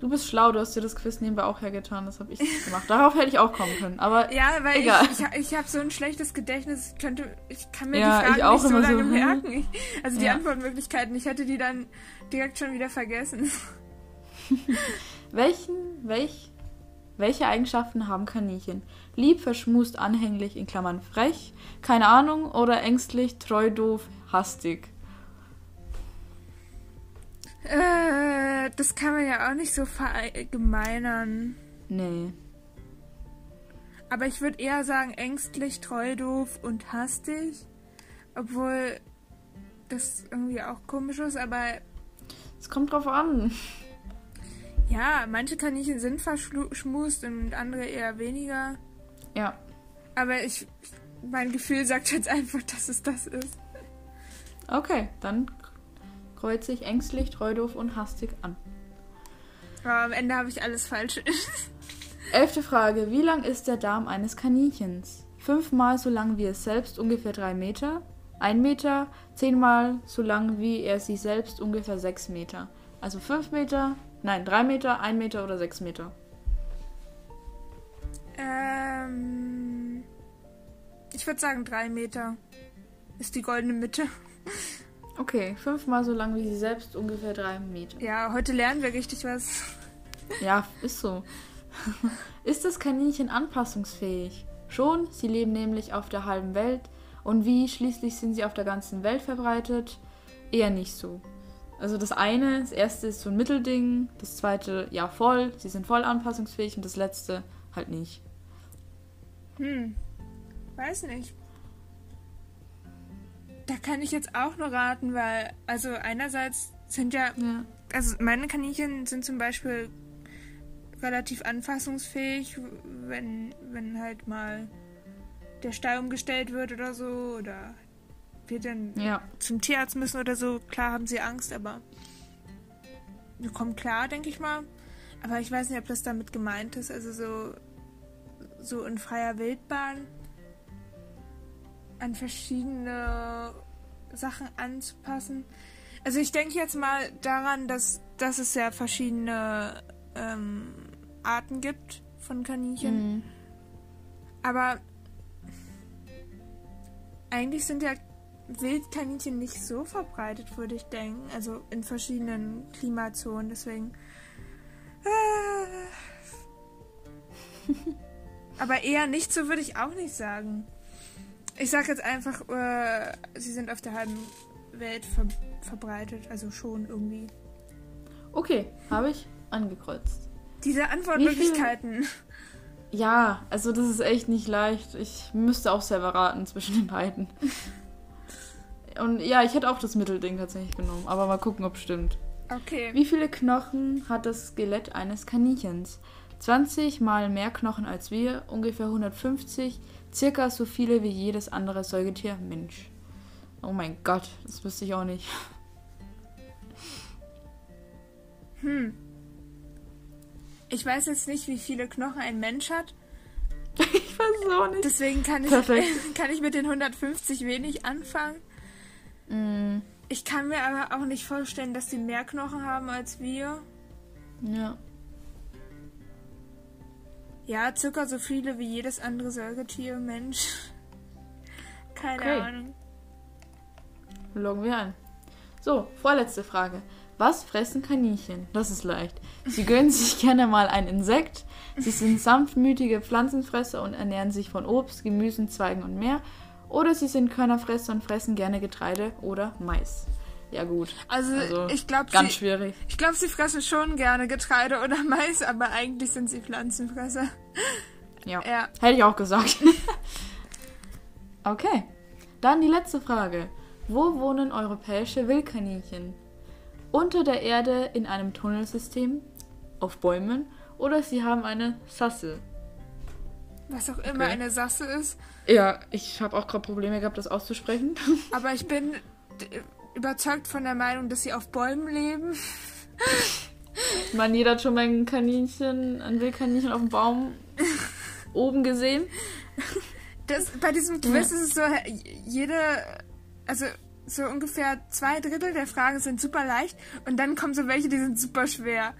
Speaker 2: Du bist schlau, du hast dir das Quiz nebenbei auch hergetan, das habe ich nicht gemacht. Darauf hätte ich auch kommen können, aber
Speaker 1: Ja, weil
Speaker 2: Egal.
Speaker 1: ich, ich, ich habe so ein schlechtes Gedächtnis, ich könnte, ich kann mir
Speaker 2: Ja,
Speaker 1: die Fragen nicht so
Speaker 2: immer so,
Speaker 1: lange
Speaker 2: hm.
Speaker 1: merken. Ich, <laughs> also die
Speaker 2: Ja.
Speaker 1: Antwortmöglichkeiten, ich hätte die dann direkt schon wieder vergessen. <laughs>
Speaker 2: Welchen, welch, welche Eigenschaften haben Kaninchen? Lieb, verschmust, anhänglich, in Klammern frech, keine Ahnung oder ängstlich, treu, doof, hastig.
Speaker 1: Äh, das kann man ja auch nicht so verallgemeinern.
Speaker 2: Nee.
Speaker 1: Aber ich würde eher sagen ängstlich, treu, doof und hastig. Obwohl das irgendwie auch komisch ist, aber
Speaker 2: Es kommt drauf an.
Speaker 1: Ja, manche Kaninchen sind verschmust und andere eher weniger.
Speaker 2: Ja.
Speaker 1: Aber ich, mein Gefühl sagt jetzt einfach, dass es das ist.
Speaker 2: Okay, dann kreuze ich ängstlich, treu, doof und hastig an.
Speaker 1: Aber am Ende habe ich alles falsch. <laughs>
Speaker 2: Elfte Frage. Wie lang ist der Darm eines Kaninchens? Fünfmal so lang wie es selbst, ungefähr drei Meter. Ein Meter. Zehnmal so lang wie er sich selbst, ungefähr sechs Meter. Also fünf Meter, nein, drei Meter, ein Meter oder sechs Meter.
Speaker 1: ähm, ich würde sagen drei Meter ist die goldene Mitte.
Speaker 2: Okay, fünfmal so lang wie sie selbst, ungefähr drei Meter.
Speaker 1: Ja, heute lernen wir richtig was.
Speaker 2: Ja, ist so. ist das Kaninchen anpassungsfähig? Schon, sie leben nämlich auf der halben Welt. Und wie schließlich sind sie auf der ganzen Welt verbreitet? Eher nicht so. Also das eine, das erste ist so ein Mittelding, das zweite ja voll, sie sind voll anpassungsfähig und das letzte halt nicht.
Speaker 1: Hm, weiß nicht. Da kann ich jetzt auch nur raten, weil, also einerseits sind ja,
Speaker 2: Ja.
Speaker 1: also meine Kaninchen sind zum Beispiel relativ anfassungsfähig, wenn, wenn halt mal der Stall umgestellt wird oder so, oder wir dann
Speaker 2: Ja.
Speaker 1: zum Tierarzt müssen oder so. Klar haben sie Angst, aber wir kommen klar, denke ich mal. Aber ich weiß nicht, ob das damit gemeint ist. Also so, so in freier Wildbahn an verschiedene Sachen anzupassen. Also ich denke jetzt mal daran, dass, dass es ja verschiedene ähm, Arten gibt von Kaninchen.
Speaker 2: Mhm.
Speaker 1: Aber eigentlich sind ja Wildkaninchen nicht so verbreitet, würde ich denken. Also in verschiedenen Klimazonen. Deswegen. Äh. Aber eher nicht so würde ich auch nicht sagen. Ich sage jetzt einfach, äh, sie sind auf der halben Welt ver verbreitet. Also schon irgendwie.
Speaker 2: Okay, habe ich angekreuzt.
Speaker 1: Diese Antwortmöglichkeiten.
Speaker 2: Ja, also das ist echt nicht leicht. Ich müsste auch selber raten zwischen den beiden. <laughs> Und ja, ich hätte auch das Mittelding tatsächlich genommen, aber mal gucken, ob es stimmt.
Speaker 1: Okay.
Speaker 2: Wie viele Knochen hat das Skelett eines Kaninchens? 20 mal mehr Knochen als wir, ungefähr 150, circa so viele wie jedes andere Säugetier Mensch. Oh mein Gott, das wüsste ich auch nicht.
Speaker 1: Hm. Ich weiß jetzt nicht, wie viele Knochen ein Mensch hat. <laughs>
Speaker 2: Ich weiß auch nicht.
Speaker 1: Deswegen kann ich,
Speaker 2: Perfekt. <laughs>
Speaker 1: kann ich mit den 150 wenig anfangen.
Speaker 2: Mm,
Speaker 1: Ich kann mir aber auch nicht vorstellen, dass die mehr Knochen haben als wir.
Speaker 2: ja.
Speaker 1: Ja, circa so viele wie jedes andere Säugetier, Mensch. <laughs> Keine
Speaker 2: Okay.
Speaker 1: Ahnung.
Speaker 2: Loggen wir ein. So, vorletzte Frage. Was fressen Kaninchen? Das ist leicht. Sie gönnen sich <laughs> gerne mal ein Insekt. Sie sind sanftmütige Pflanzenfresser und ernähren sich von Obst, Gemüsen, Zweigen und mehr. Oder sie sind Körnerfresser und fressen gerne Getreide oder Mais. Ja gut,
Speaker 1: Also,
Speaker 2: Also,
Speaker 1: ich glaube,
Speaker 2: ganz
Speaker 1: sie,
Speaker 2: schwierig.
Speaker 1: ich glaub, sie fressen schon gerne Getreide oder Mais, aber eigentlich sind sie Pflanzenfresser.
Speaker 2: Ja.
Speaker 1: Ja.
Speaker 2: Hätte ich auch gesagt. <laughs> okay. Dann die letzte Frage. Wo wohnen europäische Wildkaninchen? Unter der Erde in einem Tunnelsystem? Auf Bäumen? Oder sie haben eine Sasse?
Speaker 1: Was auch immer
Speaker 2: Okay.
Speaker 1: eine Sasse ist.
Speaker 2: Ja, ich habe auch gerade Probleme gehabt, das auszusprechen. <laughs>
Speaker 1: Aber ich bin überzeugt von der Meinung, dass sie auf Bäumen leben.
Speaker 2: Meine, jeder hat schon mal ein Kaninchen, ein Wildkaninchen auf dem Baum oben gesehen.
Speaker 1: Das, bei diesem Quiz ist es so, jede, also so ungefähr zwei Drittel der Fragen sind super leicht und dann kommen so welche, die sind super schwer.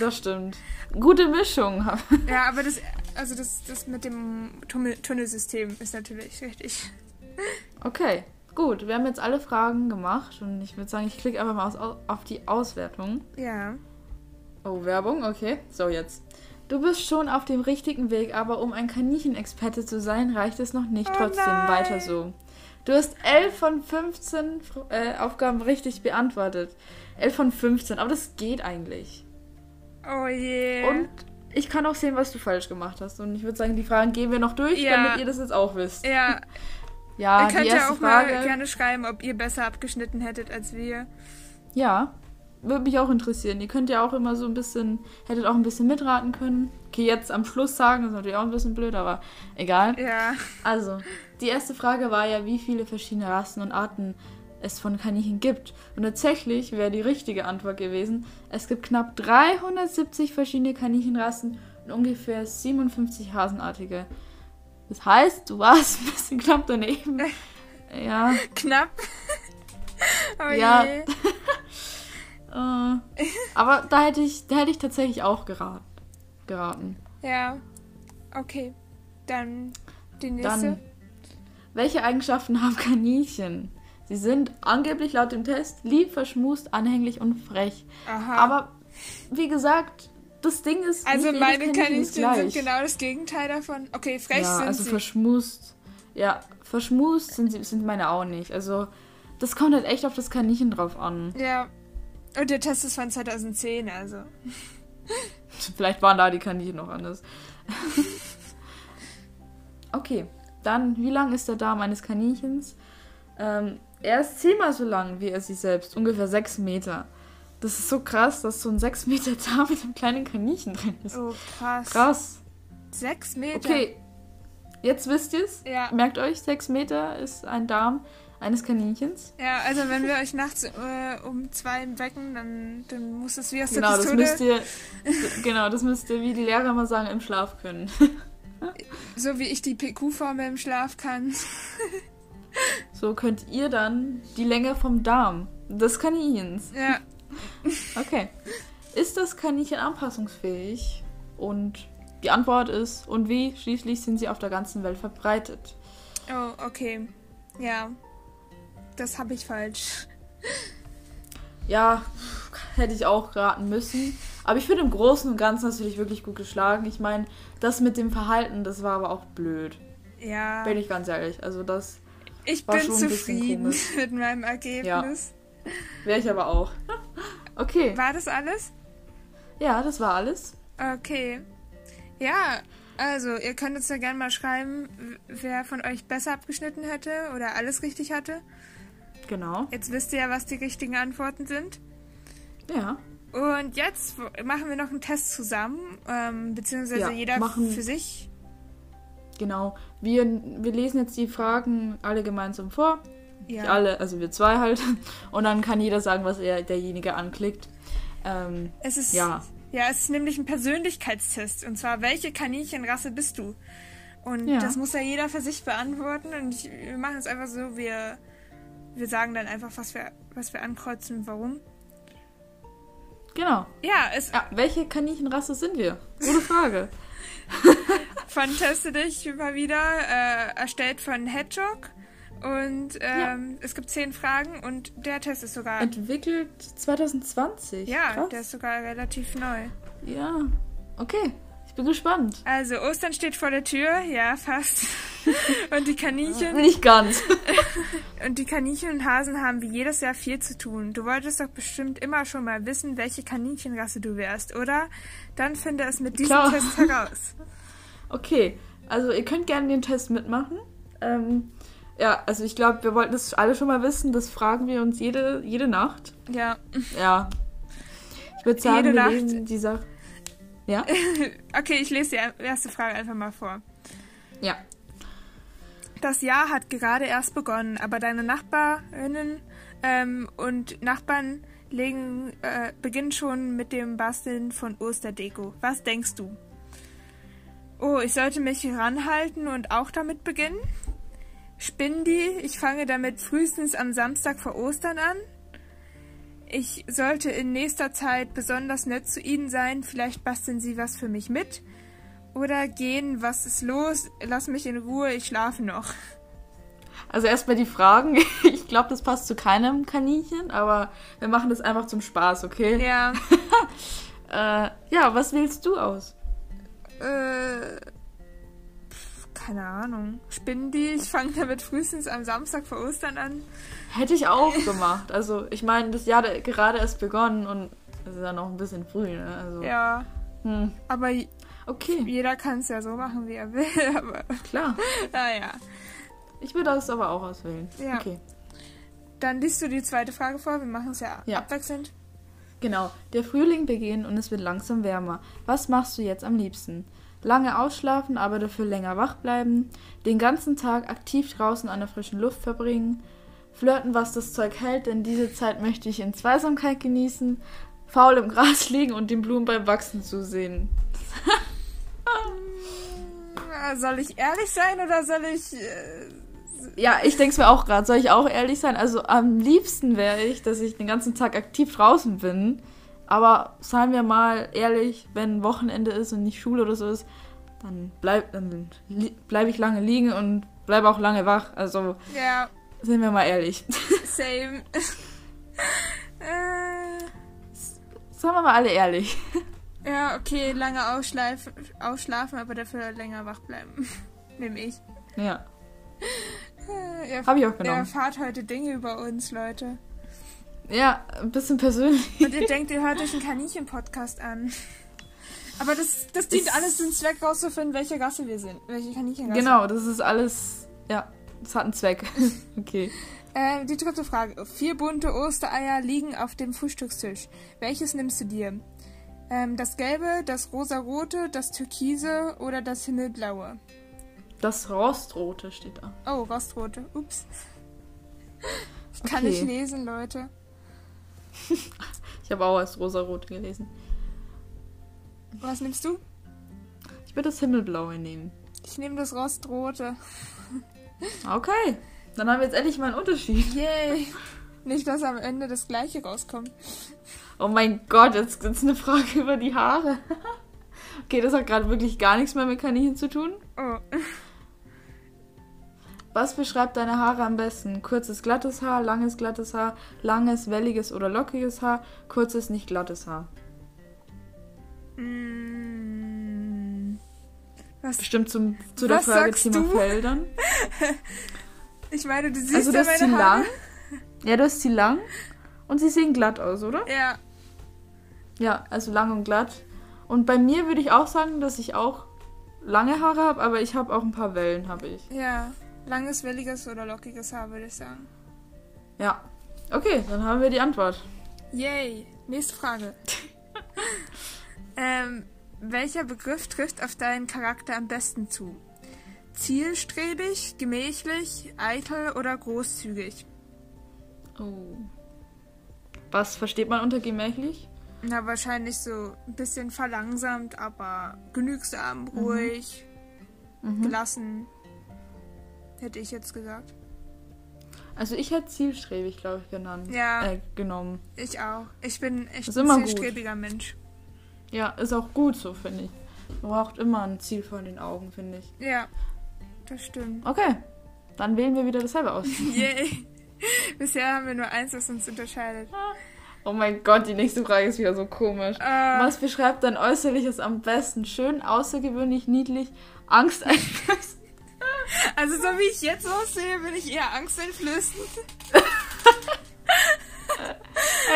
Speaker 2: Das stimmt. Gute Mischung. <laughs>
Speaker 1: Ja, aber das, also das, das mit dem Tunnel, Tunnelsystem ist natürlich richtig.
Speaker 2: Okay, gut. Wir haben jetzt alle Fragen gemacht und ich würde sagen, ich klicke einfach mal aus, auf die Auswertung.
Speaker 1: Ja.
Speaker 2: Oh, Werbung, okay. So, jetzt. Du bist schon auf dem richtigen Weg, aber um ein Kaninchenexperte zu sein, reicht es noch nicht.
Speaker 1: Oh
Speaker 2: Trotzdem
Speaker 1: nein.
Speaker 2: weiter so. Du hast 11 von 15 Fr- äh, Aufgaben richtig beantwortet. 11 von 15, aber das geht eigentlich.
Speaker 1: Oh je.
Speaker 2: Und ich kann auch sehen, was du falsch gemacht hast. Und ich würde sagen, die Fragen gehen wir noch durch,
Speaker 1: Ja.
Speaker 2: damit ihr das jetzt auch wisst.
Speaker 1: Ja, <laughs>
Speaker 2: Ja,
Speaker 1: ihr
Speaker 2: die
Speaker 1: könnt ja
Speaker 2: erste
Speaker 1: auch
Speaker 2: Frage.
Speaker 1: mal gerne schreiben, ob ihr besser abgeschnitten hättet als wir.
Speaker 2: Ja, würde mich auch interessieren. Ihr könnt ja auch immer so ein bisschen, hättet auch ein bisschen mitraten können. Okay, jetzt am Schluss sagen, ist natürlich auch ein bisschen blöd, aber egal.
Speaker 1: Ja.
Speaker 2: Also, die erste Frage war ja, wie viele verschiedene Rassen und Arten es von Kaninchen gibt. Und tatsächlich wäre die richtige Antwort gewesen, es gibt knapp 370 verschiedene Kaninchenrassen und ungefähr 57 Hasenartige. Das heißt, du warst ein bisschen knapp daneben. <laughs> Ja,
Speaker 1: Knapp. <laughs> oh
Speaker 2: Ja.
Speaker 1: je. <laughs>
Speaker 2: äh, aber da hätte ich, da hätte ich tatsächlich auch geraten. geraten.
Speaker 1: Ja. Okay. Dann die nächste.
Speaker 2: Dann, welche Eigenschaften haben Kaninchen? Sie sind angeblich laut dem Test lieb, verschmust, anhänglich und frech.
Speaker 1: Aha.
Speaker 2: Aber wie gesagt, das Ding ist.
Speaker 1: also
Speaker 2: nicht
Speaker 1: meine
Speaker 2: Kaninchen
Speaker 1: sind genau das Gegenteil davon. Okay, frech
Speaker 2: ja,
Speaker 1: sind
Speaker 2: also
Speaker 1: sie.
Speaker 2: verschmust. Ja, verschmust sind, sie, sind meine auch nicht. Also, das kommt halt echt auf das Kaninchen drauf an.
Speaker 1: Ja. Und der Test ist von 2010, also. <laughs>
Speaker 2: Vielleicht waren da die Kaninchen noch anders. <laughs> okay, dann, wie lang ist der Darm eines Kaninchens? Ähm, er ist zehnmal so lang wie er sich selbst, ungefähr sechs Meter. Das ist so krass, dass so ein sechs Meter <laughs> Darm mit einem kleinen Kaninchen drin ist.
Speaker 1: Oh, krass.
Speaker 2: Krass.
Speaker 1: Sechs Meter.
Speaker 2: Okay, jetzt wisst ihr es.
Speaker 1: Ja.
Speaker 2: Merkt euch, sechs Meter ist ein Darm eines Kaninchens.
Speaker 1: Ja, also wenn wir euch nachts äh, um zwei wecken, dann, dann muss es wie aus der
Speaker 2: Genau, das
Speaker 1: Pistole.
Speaker 2: müsst ihr, genau, das müsst ihr, wie die Lehrer immer sagen, im Schlaf können.
Speaker 1: So wie ich die PQ-Formel im Schlaf kann. <laughs> <laughs>
Speaker 2: So könnt ihr dann die Länge vom Darm des Kaninchens.
Speaker 1: Ja. <laughs>
Speaker 2: Okay. Ist das Kaninchen anpassungsfähig? Und die Antwort ist, und wie? Schließlich sind sie auf der ganzen Welt verbreitet.
Speaker 1: Oh, okay. Ja. Das habe ich falsch.
Speaker 2: Ja, hätte ich auch raten müssen. Aber ich finde im Großen und Ganzen natürlich wirklich gut geschlagen. Ich meine, das mit dem Verhalten, das war aber auch blöd.
Speaker 1: Ja.
Speaker 2: Bin ich ganz ehrlich. Also das
Speaker 1: Ich
Speaker 2: war
Speaker 1: bin zufrieden <laughs> mit meinem Ergebnis.
Speaker 2: wäre ich aber auch. <laughs> Okay.
Speaker 1: War das alles?
Speaker 2: Ja, das war alles.
Speaker 1: Okay. Ja, also ihr könnt uns ja gerne mal schreiben, wer von euch besser abgeschnitten hätte oder alles richtig hatte.
Speaker 2: Genau.
Speaker 1: Jetzt wisst ihr ja, was die richtigen Antworten sind.
Speaker 2: Ja.
Speaker 1: Und jetzt machen wir noch einen Test zusammen, ähm, beziehungsweise
Speaker 2: Ja,
Speaker 1: jeder
Speaker 2: machen-
Speaker 1: für sich.
Speaker 2: Genau. Wir, wir lesen jetzt die Fragen alle gemeinsam vor.
Speaker 1: Ja.
Speaker 2: Alle, also wir zwei halt. Und dann kann jeder sagen, was er derjenige anklickt. Ähm,
Speaker 1: Es ist
Speaker 2: ja.
Speaker 1: ja, es ist nämlich ein Persönlichkeitstest und zwar welche Kaninchenrasse bist du? Und
Speaker 2: Ja.
Speaker 1: das muss ja jeder für sich beantworten und ich, wir machen es einfach so, wir wir sagen dann einfach, was wir, was wir ankreuzen und warum.
Speaker 2: Genau.
Speaker 1: Ja, es
Speaker 2: Ja, welche Kaninchenrasse sind wir? Gute Frage. <laughs>
Speaker 1: von Teste dich mal wieder, äh, erstellt von Hedgehog. Und ähm, es gibt zehn Fragen und der Test ist sogar.
Speaker 2: Entwickelt 2020.
Speaker 1: ja,
Speaker 2: Krass.
Speaker 1: der ist sogar relativ neu.
Speaker 2: Ja. Okay. Ich bin gespannt.
Speaker 1: Also, Ostern steht vor der Tür, ja, fast. <laughs> und die Kaninchen.
Speaker 2: Nicht ganz. <laughs>
Speaker 1: Und die Kaninchen und Hasen haben wie jedes Jahr viel zu tun. Du wolltest doch bestimmt immer schon mal wissen, welche Kaninchenrasse du wärst, oder? Dann finde es mit diesem
Speaker 2: Klar.
Speaker 1: Test heraus. <laughs>
Speaker 2: Okay. Also ihr könnt gerne den Test mitmachen. Ähm, ja, also ich glaube, wir wollten das alle schon mal wissen. Das fragen wir uns jede, jede Nacht.
Speaker 1: Ja.
Speaker 2: Ja. Ich würde sagen,
Speaker 1: Jede
Speaker 2: wir
Speaker 1: Nacht.
Speaker 2: lesen die Sache. Ja? <laughs>
Speaker 1: Okay, ich lese die erste Frage einfach mal vor.
Speaker 2: Ja.
Speaker 1: Das Jahr hat gerade erst begonnen, aber deine Nachbarinnen ähm, und Nachbarn legen, äh, beginnen schon mit dem Basteln von Osterdeko. Was denkst du? Oh, ich sollte mich ranhalten und auch damit beginnen? Spinnen die? Ich fange damit frühestens am Samstag vor Ostern an? Ich sollte in nächster Zeit besonders nett zu ihnen sein. Vielleicht basteln sie was für mich mit. Oder gehen, was ist los? Lass mich in Ruhe, ich schlafe noch.
Speaker 2: Also erstmal die Fragen. <laughs> Ich glaube, das passt zu keinem Kaninchen, aber wir machen das einfach zum Spaß, okay?
Speaker 1: Ja, <laughs>
Speaker 2: Äh, ja, was wählst du aus?
Speaker 1: Äh, pf, keine Ahnung. Spinnen die? Ich fange damit frühestens am Samstag vor Ostern an.
Speaker 2: Hätte ich auch gemacht. Also, ich meine, das Jahr hat gerade erst begonnen und es ist ja noch ein bisschen früh, ne? Also,
Speaker 1: Ja,
Speaker 2: hm.
Speaker 1: aber
Speaker 2: Okay,
Speaker 1: jeder kann es ja so machen, wie er will. <laughs> Aber
Speaker 2: klar.
Speaker 1: naja.
Speaker 2: Ich würde das aber auch auswählen.
Speaker 1: Ja.
Speaker 2: Okay.
Speaker 1: Dann liest du die zweite Frage vor. Wir machen es ja,
Speaker 2: Ja.
Speaker 1: abwechselnd.
Speaker 2: Genau. Der Frühling beginnt und es wird langsam wärmer. Was machst du jetzt am liebsten? Lange ausschlafen, aber dafür länger wach bleiben? Den ganzen Tag aktiv draußen an der frischen Luft verbringen? Flirten, was das Zeug hält, denn diese Zeit möchte ich in Zweisamkeit genießen? Faul im Gras <laughs> liegen und den Blumen beim Wachsen zusehen? <laughs>
Speaker 1: Soll ich ehrlich sein oder soll ich. Äh,
Speaker 2: Ja, ich denke es mir auch gerade. Soll ich auch ehrlich sein? Also am liebsten wäre ich, dass ich den ganzen Tag aktiv draußen bin. Aber seien wir mal ehrlich, wenn Wochenende ist und nicht Schule oder so ist, dann bleib, dann bleib ich lange liegen und bleibe auch lange wach. Also
Speaker 1: ja,
Speaker 2: sind wir mal ehrlich. <laughs>
Speaker 1: same. <laughs> äh,
Speaker 2: Sagen wir mal alle ehrlich. <laughs>
Speaker 1: ja, okay, lange ausschlafen, ausschlafen, aber dafür länger wach bleiben. Nehme ich.
Speaker 2: Ja, <laughs>
Speaker 1: ihr,
Speaker 2: habe ich auch
Speaker 1: ihr
Speaker 2: genommen.
Speaker 1: erfahrt heute Dinge über uns, Leute.
Speaker 2: Ja, ein bisschen persönlich.
Speaker 1: Und ihr denkt, ihr hört euch einen Kaninchen-Podcast an. Aber das, das dient
Speaker 2: Ist-
Speaker 1: alles dem Zweck rauszufinden, welche Rasse wir sind. Welche Kaninchenrasse.
Speaker 2: Genau, das ist alles. Ja, das hat einen Zweck. <laughs> okay.
Speaker 1: Äh, die dritte Frage. Vier bunte Ostereier liegen auf dem Frühstückstisch. Welches nimmst du dir? Ähm, das gelbe, das rosarote, das türkise oder das himmelblaue?
Speaker 2: Das Rostrote steht da.
Speaker 1: Oh, rostrote. Ups. Ich kann
Speaker 2: Okay.
Speaker 1: nicht lesen, Leute.
Speaker 2: Ich habe auch erst rosarote gelesen.
Speaker 1: Was nimmst du?
Speaker 2: Ich würde das Himmelblaue nehmen.
Speaker 1: Ich nehme das rostrote.
Speaker 2: Okay, dann haben wir jetzt endlich mal einen Unterschied.
Speaker 1: Yay. Nicht, dass am Ende das gleiche rauskommt.
Speaker 2: Oh mein Gott, jetzt ist eine Frage über die Haare. Okay, das hat gerade wirklich gar nichts mehr mit Kaninchen zu tun.
Speaker 1: Oh.
Speaker 2: Was beschreibt deine Haare am besten? Kurzes, glattes Haar, langes, glattes Haar, langes, welliges oder lockiges Haar, kurzes, nicht glattes Haar.
Speaker 1: Mm. Was?
Speaker 2: Bestimmt zum, zu der Frage Thema
Speaker 1: du?
Speaker 2: Feldern. <laughs>
Speaker 1: Ich meine, du siehst
Speaker 2: Also du
Speaker 1: ja
Speaker 2: hast sie
Speaker 1: meine Haare.
Speaker 2: lang. Ja, du hast sie lang. Und sie sehen glatt aus, oder?
Speaker 1: Ja.
Speaker 2: Ja, also lang und glatt. Und bei mir würde ich auch sagen, dass ich auch lange Haare habe, aber ich habe auch ein paar Wellen, habe ich.
Speaker 1: Ja. Langes, welliges oder lockiges Haar, würde ich sagen.
Speaker 2: Ja. Okay, dann haben wir die Antwort.
Speaker 1: Yay. Nächste Frage. <laughs> ähm, welcher Begriff trifft auf deinen Charakter am besten zu? Zielstrebig, gemächlich, eitel oder großzügig?
Speaker 2: Oh. Was versteht man unter gemächlich?
Speaker 1: Na, wahrscheinlich so ein bisschen verlangsamt, aber genügsam, ruhig,
Speaker 2: Mhm.
Speaker 1: gelassen. Hätte ich jetzt gesagt.
Speaker 2: Also ich hätte zielstrebig, glaube ich, genannt.
Speaker 1: Ja.
Speaker 2: Äh, genommen.
Speaker 1: Ich auch. Ich bin echt
Speaker 2: Ist
Speaker 1: ein
Speaker 2: immer gut.
Speaker 1: zielstrebiger Mensch.
Speaker 2: Ja, ist auch gut so, finde ich. Man braucht immer ein Ziel vor den Augen, finde ich.
Speaker 1: Ja, das stimmt.
Speaker 2: Okay, dann wählen wir wieder dasselbe aus. <laughs>
Speaker 1: Yay. Bisher haben wir nur eins, was uns unterscheidet.
Speaker 2: Oh mein Gott, die nächste Frage ist wieder so komisch.
Speaker 1: Äh,
Speaker 2: Was beschreibt dein Äußerliches am besten? Schön, außergewöhnlich, niedlich, angsteinflößend?
Speaker 1: Also so wie ich jetzt aussehe, bin ich eher angsteinflößend. <laughs>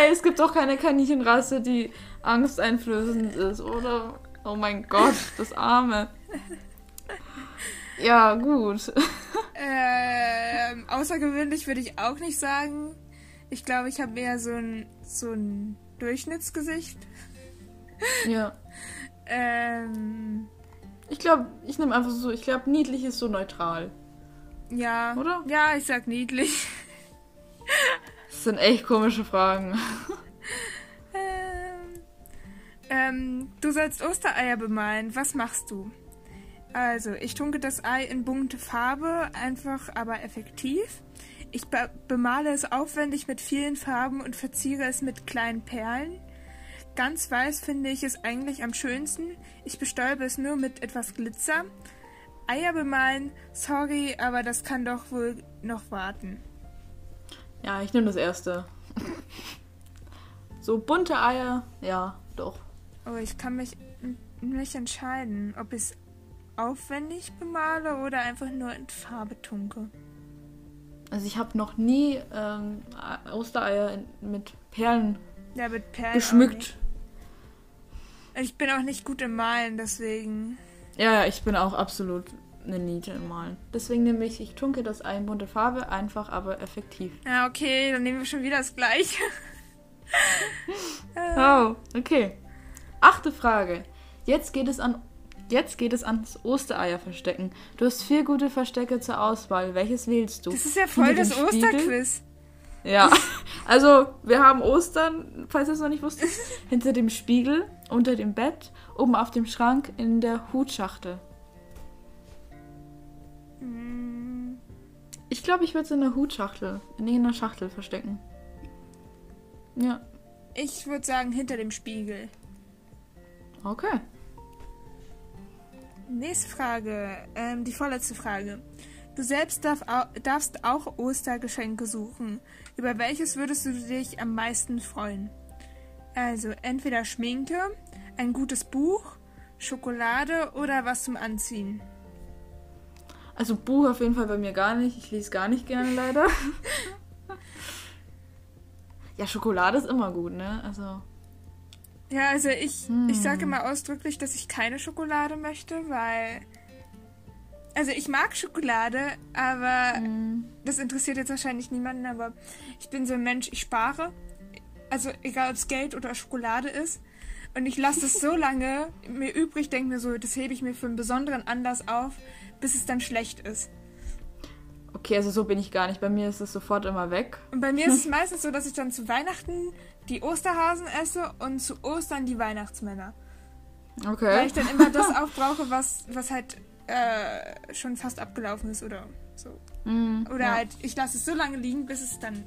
Speaker 2: Ey, es gibt doch keine Kaninchenrasse, die angsteinflößend ist, oder? Oh mein Gott, das Arme. Ja, gut. <laughs>
Speaker 1: Ähm, außergewöhnlich würde ich auch nicht sagen. Ich glaube, ich habe eher so ein, so ein Durchschnittsgesicht.
Speaker 2: Ja.
Speaker 1: Ähm,
Speaker 2: Ich glaube, ich nehme einfach so, ich glaube, niedlich ist so neutral.
Speaker 1: ja.
Speaker 2: Oder?
Speaker 1: Ja, ich sag niedlich.
Speaker 2: Das sind echt komische Fragen.
Speaker 1: Ähm, ähm, du sollst Ostereier bemalen. Was machst du? Also, ich tunke das Ei in bunte Farbe, einfach aber effektiv. Ich be bemale es aufwendig mit vielen Farben und verziere es mit kleinen Perlen. Ganz weiß finde ich es eigentlich am schönsten. Ich bestäube es nur mit etwas Glitzer. Eier bemalen, sorry, aber das kann doch wohl noch warten.
Speaker 2: Ja, ich nehme das erste. So bunte Eier, ja, doch.
Speaker 1: Oh, ich kann mich nicht entscheiden, ob ich es aufwendig bemale oder einfach nur in Farbe tunke.
Speaker 2: Also ich habe noch nie ähm, Ostereier mit Perlen
Speaker 1: Ja, mit Perlen.
Speaker 2: Geschmückt.
Speaker 1: Ich bin auch nicht gut im Malen, deswegen.
Speaker 2: Ja, ja, ich bin auch absolut eine Niete im Malen. Deswegen nehme ich, ich tunke das Ei in bunte Farbe, einfach, aber effektiv.
Speaker 1: Ja, okay, dann nehmen wir schon wieder das gleiche. <laughs>
Speaker 2: Oh, okay. Achte Frage. Jetzt geht es an Jetzt geht es ans Ostereier verstecken. Du hast vier gute Verstecke zur Auswahl. Welches wählst du?
Speaker 1: Das ist ja voll das? Osterquiz.
Speaker 2: Ja, <laughs> also wir haben Ostern, falls ihr es noch nicht wusstet, <laughs> hinter dem Spiegel, unter dem Bett, oben auf dem Schrank, in der Hutschachtel.
Speaker 1: Hm,
Speaker 2: Ich glaube, ich würde es in der Hutschachtel, in irgendeiner Schachtel verstecken. Ja,
Speaker 1: Ich würde sagen, hinter dem Spiegel.
Speaker 2: okay.
Speaker 1: Nächste Frage, ähm, die vorletzte Frage. Du selbst darf au darfst auch Ostergeschenke suchen. Über welches würdest du dich am meisten freuen? Also entweder Schminke, ein gutes Buch, Schokolade oder was zum Anziehen.
Speaker 2: Also Buch auf jeden Fall bei mir gar nicht. Ich lese gar nicht gerne leider. <laughs> ja, Schokolade ist immer gut, ne? Also.
Speaker 1: Ja, also ich,
Speaker 2: Hm.
Speaker 1: ich sage immer ausdrücklich, dass ich keine Schokolade möchte, weil. Also ich mag Schokolade, aber
Speaker 2: hm.
Speaker 1: das interessiert jetzt wahrscheinlich niemanden, aber ich bin so ein Mensch, ich spare. Also egal ob es Geld oder Schokolade ist. Und ich lasse es so <laughs> lange mir übrig, denke mir so, das hebe ich mir für einen besonderen Anlass auf, bis es dann schlecht ist.
Speaker 2: Okay, also so bin ich gar nicht. Bei mir ist es sofort immer weg.
Speaker 1: Und bei mir ist es <laughs> meistens so, dass ich dann zu Weihnachten die Osterhasen esse und zu Ostern die Weihnachtsmänner. Weil
Speaker 2: Okay.
Speaker 1: ich dann immer das <laughs> aufbrauche, was, was halt äh, schon fast abgelaufen ist oder so.
Speaker 2: Mm,
Speaker 1: Oder
Speaker 2: ja.
Speaker 1: halt, ich lasse es so lange liegen, bis es dann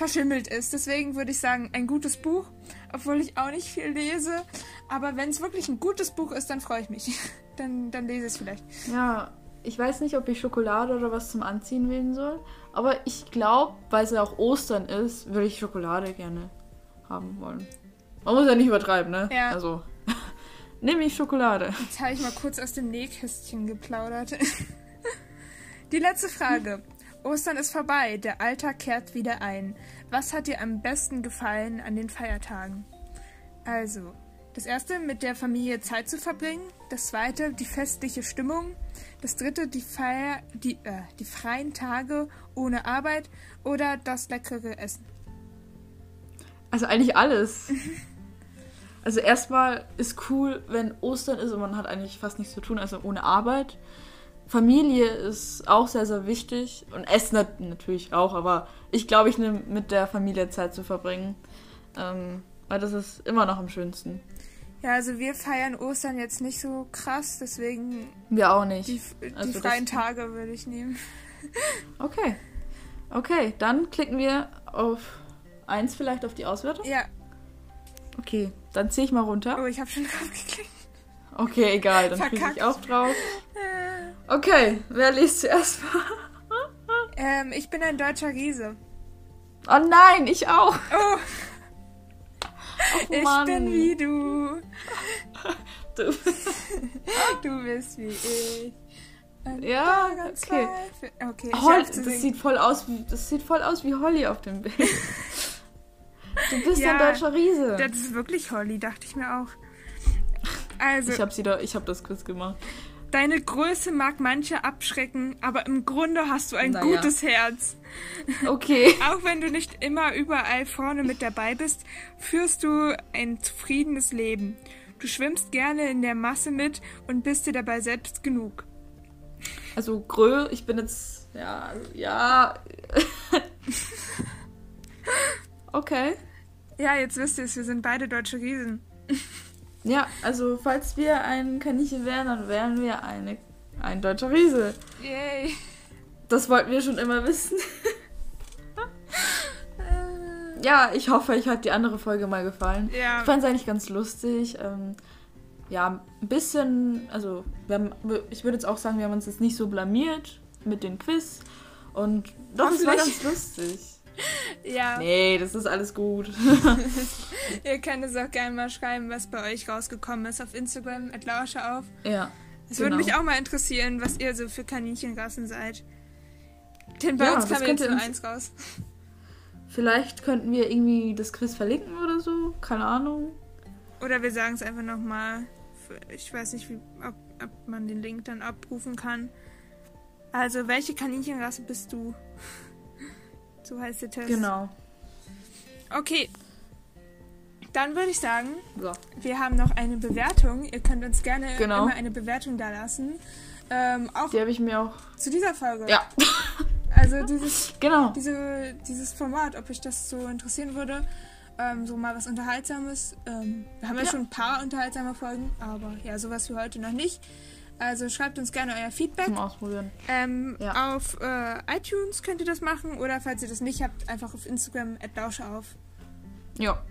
Speaker 1: verschimmelt ist. Deswegen würde ich sagen, ein gutes Buch, obwohl ich auch nicht viel lese. Aber wenn es wirklich ein gutes Buch ist, dann freue ich mich. <laughs> Dann, dann lese ich es vielleicht.
Speaker 2: Ja, ich weiß nicht, ob ich Schokolade oder was zum Anziehen wählen soll. Aber ich glaube, weil es ja auch Ostern ist, würde ich Schokolade gerne haben wollen. Man muss ja nicht übertreiben, ne?
Speaker 1: Ja.
Speaker 2: Also, <laughs> nehme ich Schokolade.
Speaker 1: Jetzt habe ich mal kurz aus dem Nähkästchen geplaudert. <laughs> Die letzte Frage. Ostern ist vorbei, der Alltag kehrt wieder ein. Was hat dir am besten gefallen an den Feiertagen? Also, das erste, mit der Familie Zeit zu verbringen. Das zweite, die festliche Stimmung. Das dritte, die Feier, die, äh, die freien Tage ohne Arbeit oder das leckere Essen.
Speaker 2: Also eigentlich alles. Also erstmal ist cool, wenn Ostern ist und man hat eigentlich fast nichts zu tun, also ohne Arbeit. Familie ist auch sehr, sehr wichtig. Und Essen nat natürlich auch, aber ich glaube, ich nehme mit der Familie Zeit zu verbringen. Ähm, weil das ist immer noch am schönsten.
Speaker 1: Ja, also wir feiern Ostern jetzt nicht so krass, deswegen
Speaker 2: Wir auch nicht.
Speaker 1: die, die
Speaker 2: Also
Speaker 1: freien Tage würde ich nehmen. <laughs>
Speaker 2: Okay. Okay, dann klicken wir auf 1 vielleicht auf die Auswertung.
Speaker 1: Ja.
Speaker 2: Okay, dann ziehe ich mal runter.
Speaker 1: Oh, ich habe schon <laughs> drauf geklickt.
Speaker 2: Okay, egal, dann klicke ich auch drauf. <laughs> Okay, wer liest zuerst
Speaker 1: ähm, ich bin ein deutscher Riese.
Speaker 2: Oh nein, ich auch.
Speaker 1: Oh,
Speaker 2: Oh,
Speaker 1: ich bin wie du. <laughs>
Speaker 2: Du.
Speaker 1: Du bist wie ich. Und
Speaker 2: Ja, okay.
Speaker 1: Okay, ich
Speaker 2: Hol das
Speaker 1: singen.
Speaker 2: sieht voll aus wie das sieht voll aus wie Holly auf dem Bild. Du bist
Speaker 1: Ja,
Speaker 2: ein deutscher Riese.
Speaker 1: Das ist wirklich Holly, dachte ich mir auch. Also,
Speaker 2: Ich habe sie da, ich habe das Quiz gemacht.
Speaker 1: Deine Größe mag manche abschrecken, aber im Grunde hast du ein
Speaker 2: Naja.
Speaker 1: gutes Herz.
Speaker 2: Okay. <laughs>
Speaker 1: Auch wenn du nicht immer überall vorne mit dabei bist, führst du ein zufriedenes Leben. Du schwimmst gerne in der Masse mit und bist dir dabei selbst genug.
Speaker 2: Also Grö, ich bin jetzt ja, ja. <laughs> okay.
Speaker 1: Ja, jetzt wisst ihr es, wir sind beide deutsche Riesen. <laughs>
Speaker 2: Ja, also falls wir ein Kaninchen wären, dann wären wir eine ein deutscher Riese.
Speaker 1: Yay.
Speaker 2: Das wollten wir schon immer wissen. <laughs> Ja, ich hoffe, euch hat die andere Folge mal gefallen.
Speaker 1: Ja.
Speaker 2: Ich fand es eigentlich ganz lustig. Ähm, ja, ein bisschen, also wir haben, ich würde jetzt auch sagen, wir haben uns jetzt nicht so blamiert mit dem Quiz. Und doch, es war ganz lustig. <laughs>
Speaker 1: Ja,
Speaker 2: Nee, das ist alles gut. <laughs>
Speaker 1: ihr könnt es auch gerne mal schreiben, was bei euch rausgekommen ist auf Instagram, at Lausche auf.
Speaker 2: ja.
Speaker 1: Es würde
Speaker 2: genau.
Speaker 1: mich auch mal interessieren, was ihr so für Kaninchenrassen seid. Denn bei
Speaker 2: Ja,
Speaker 1: uns kam jetzt nur eins raus.
Speaker 2: Vielleicht könnten wir irgendwie das Quiz verlinken oder so. Keine Ahnung.
Speaker 1: Oder wir sagen es einfach nochmal. Ich weiß nicht, wie, ob, ob man den Link dann abrufen kann. Also, welche Kaninchenrasse bist du? So heißt der Test.
Speaker 2: Genau.
Speaker 1: Okay. Dann würde ich sagen,
Speaker 2: So.
Speaker 1: wir haben noch eine Bewertung. Ihr könnt uns gerne
Speaker 2: Genau.
Speaker 1: immer eine Bewertung da lassen. Ähm, auch
Speaker 2: Die habe ich mir auch.
Speaker 1: zu dieser Folge.
Speaker 2: Ja. <laughs>
Speaker 1: Also dieses,
Speaker 2: Genau.
Speaker 1: diese, dieses Format, ob euch das so interessieren würde. Ähm, so mal was Unterhaltsames. Ähm, wir haben ja,
Speaker 2: Ja.
Speaker 1: schon ein paar unterhaltsame Folgen, aber ja, sowas wie heute noch nicht. Also schreibt uns gerne euer Feedback.
Speaker 2: Zum Ausprobieren.
Speaker 1: Ähm,
Speaker 2: Ja.
Speaker 1: Auf äh, iTunes könnt ihr das machen oder falls ihr das nicht habt, einfach auf Instagram Lausche auf.
Speaker 2: Ja.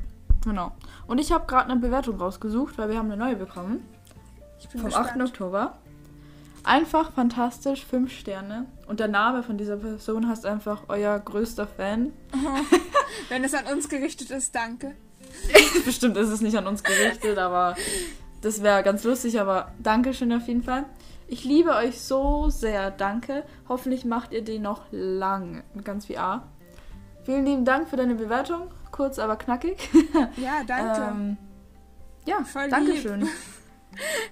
Speaker 2: Genau. Und ich habe gerade eine Bewertung rausgesucht, weil wir haben eine neue bekommen.
Speaker 1: Ich bin
Speaker 2: Vom
Speaker 1: gespannt.
Speaker 2: 8. Oktober. Einfach fantastisch, 5 Sterne. Und der Name von dieser Person heißt einfach euer größter Fan. <laughs>
Speaker 1: Wenn es an uns gerichtet ist, danke. <laughs>
Speaker 2: Bestimmt ist es nicht an uns gerichtet, aber <laughs> das wäre ganz lustig. Aber Dankeschön auf jeden Fall. Ich liebe euch so sehr. Danke. Hoffentlich macht ihr den noch lang. Mit ganz viel A. Vielen lieben Dank für deine Bewertung. Kurz, aber knackig. <laughs>
Speaker 1: Ja, danke.
Speaker 2: Ähm, ja,
Speaker 1: Voll lieb.
Speaker 2: Dankeschön.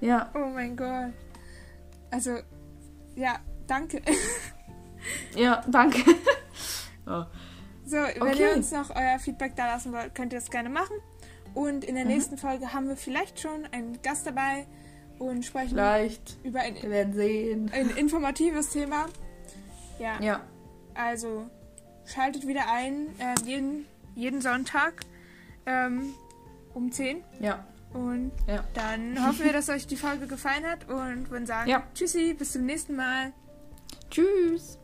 Speaker 2: ja, <laughs>
Speaker 1: Oh mein Gott. Also, ja, danke. <laughs>
Speaker 2: ja, danke. oh.
Speaker 1: So, wenn
Speaker 2: Okay.
Speaker 1: ihr uns noch euer Feedback da lassen wollt, könnt ihr das gerne machen. Und in der
Speaker 2: Mhm.
Speaker 1: nächsten Folge haben wir vielleicht schon einen Gast dabei und sprechen
Speaker 2: Vielleicht.
Speaker 1: über ein,
Speaker 2: Wir werden sehen.
Speaker 1: ein informatives Thema. Ja,
Speaker 2: Ja,
Speaker 1: also schaltet wieder ein, äh, jeden, jeden Sonntag ähm, um 10.
Speaker 2: ja,
Speaker 1: Und
Speaker 2: ja.
Speaker 1: dann <laughs> hoffen wir, dass euch die Folge gefallen hat und würden sagen,
Speaker 2: Ja.
Speaker 1: tschüssi, bis zum nächsten Mal.
Speaker 2: Tschüss.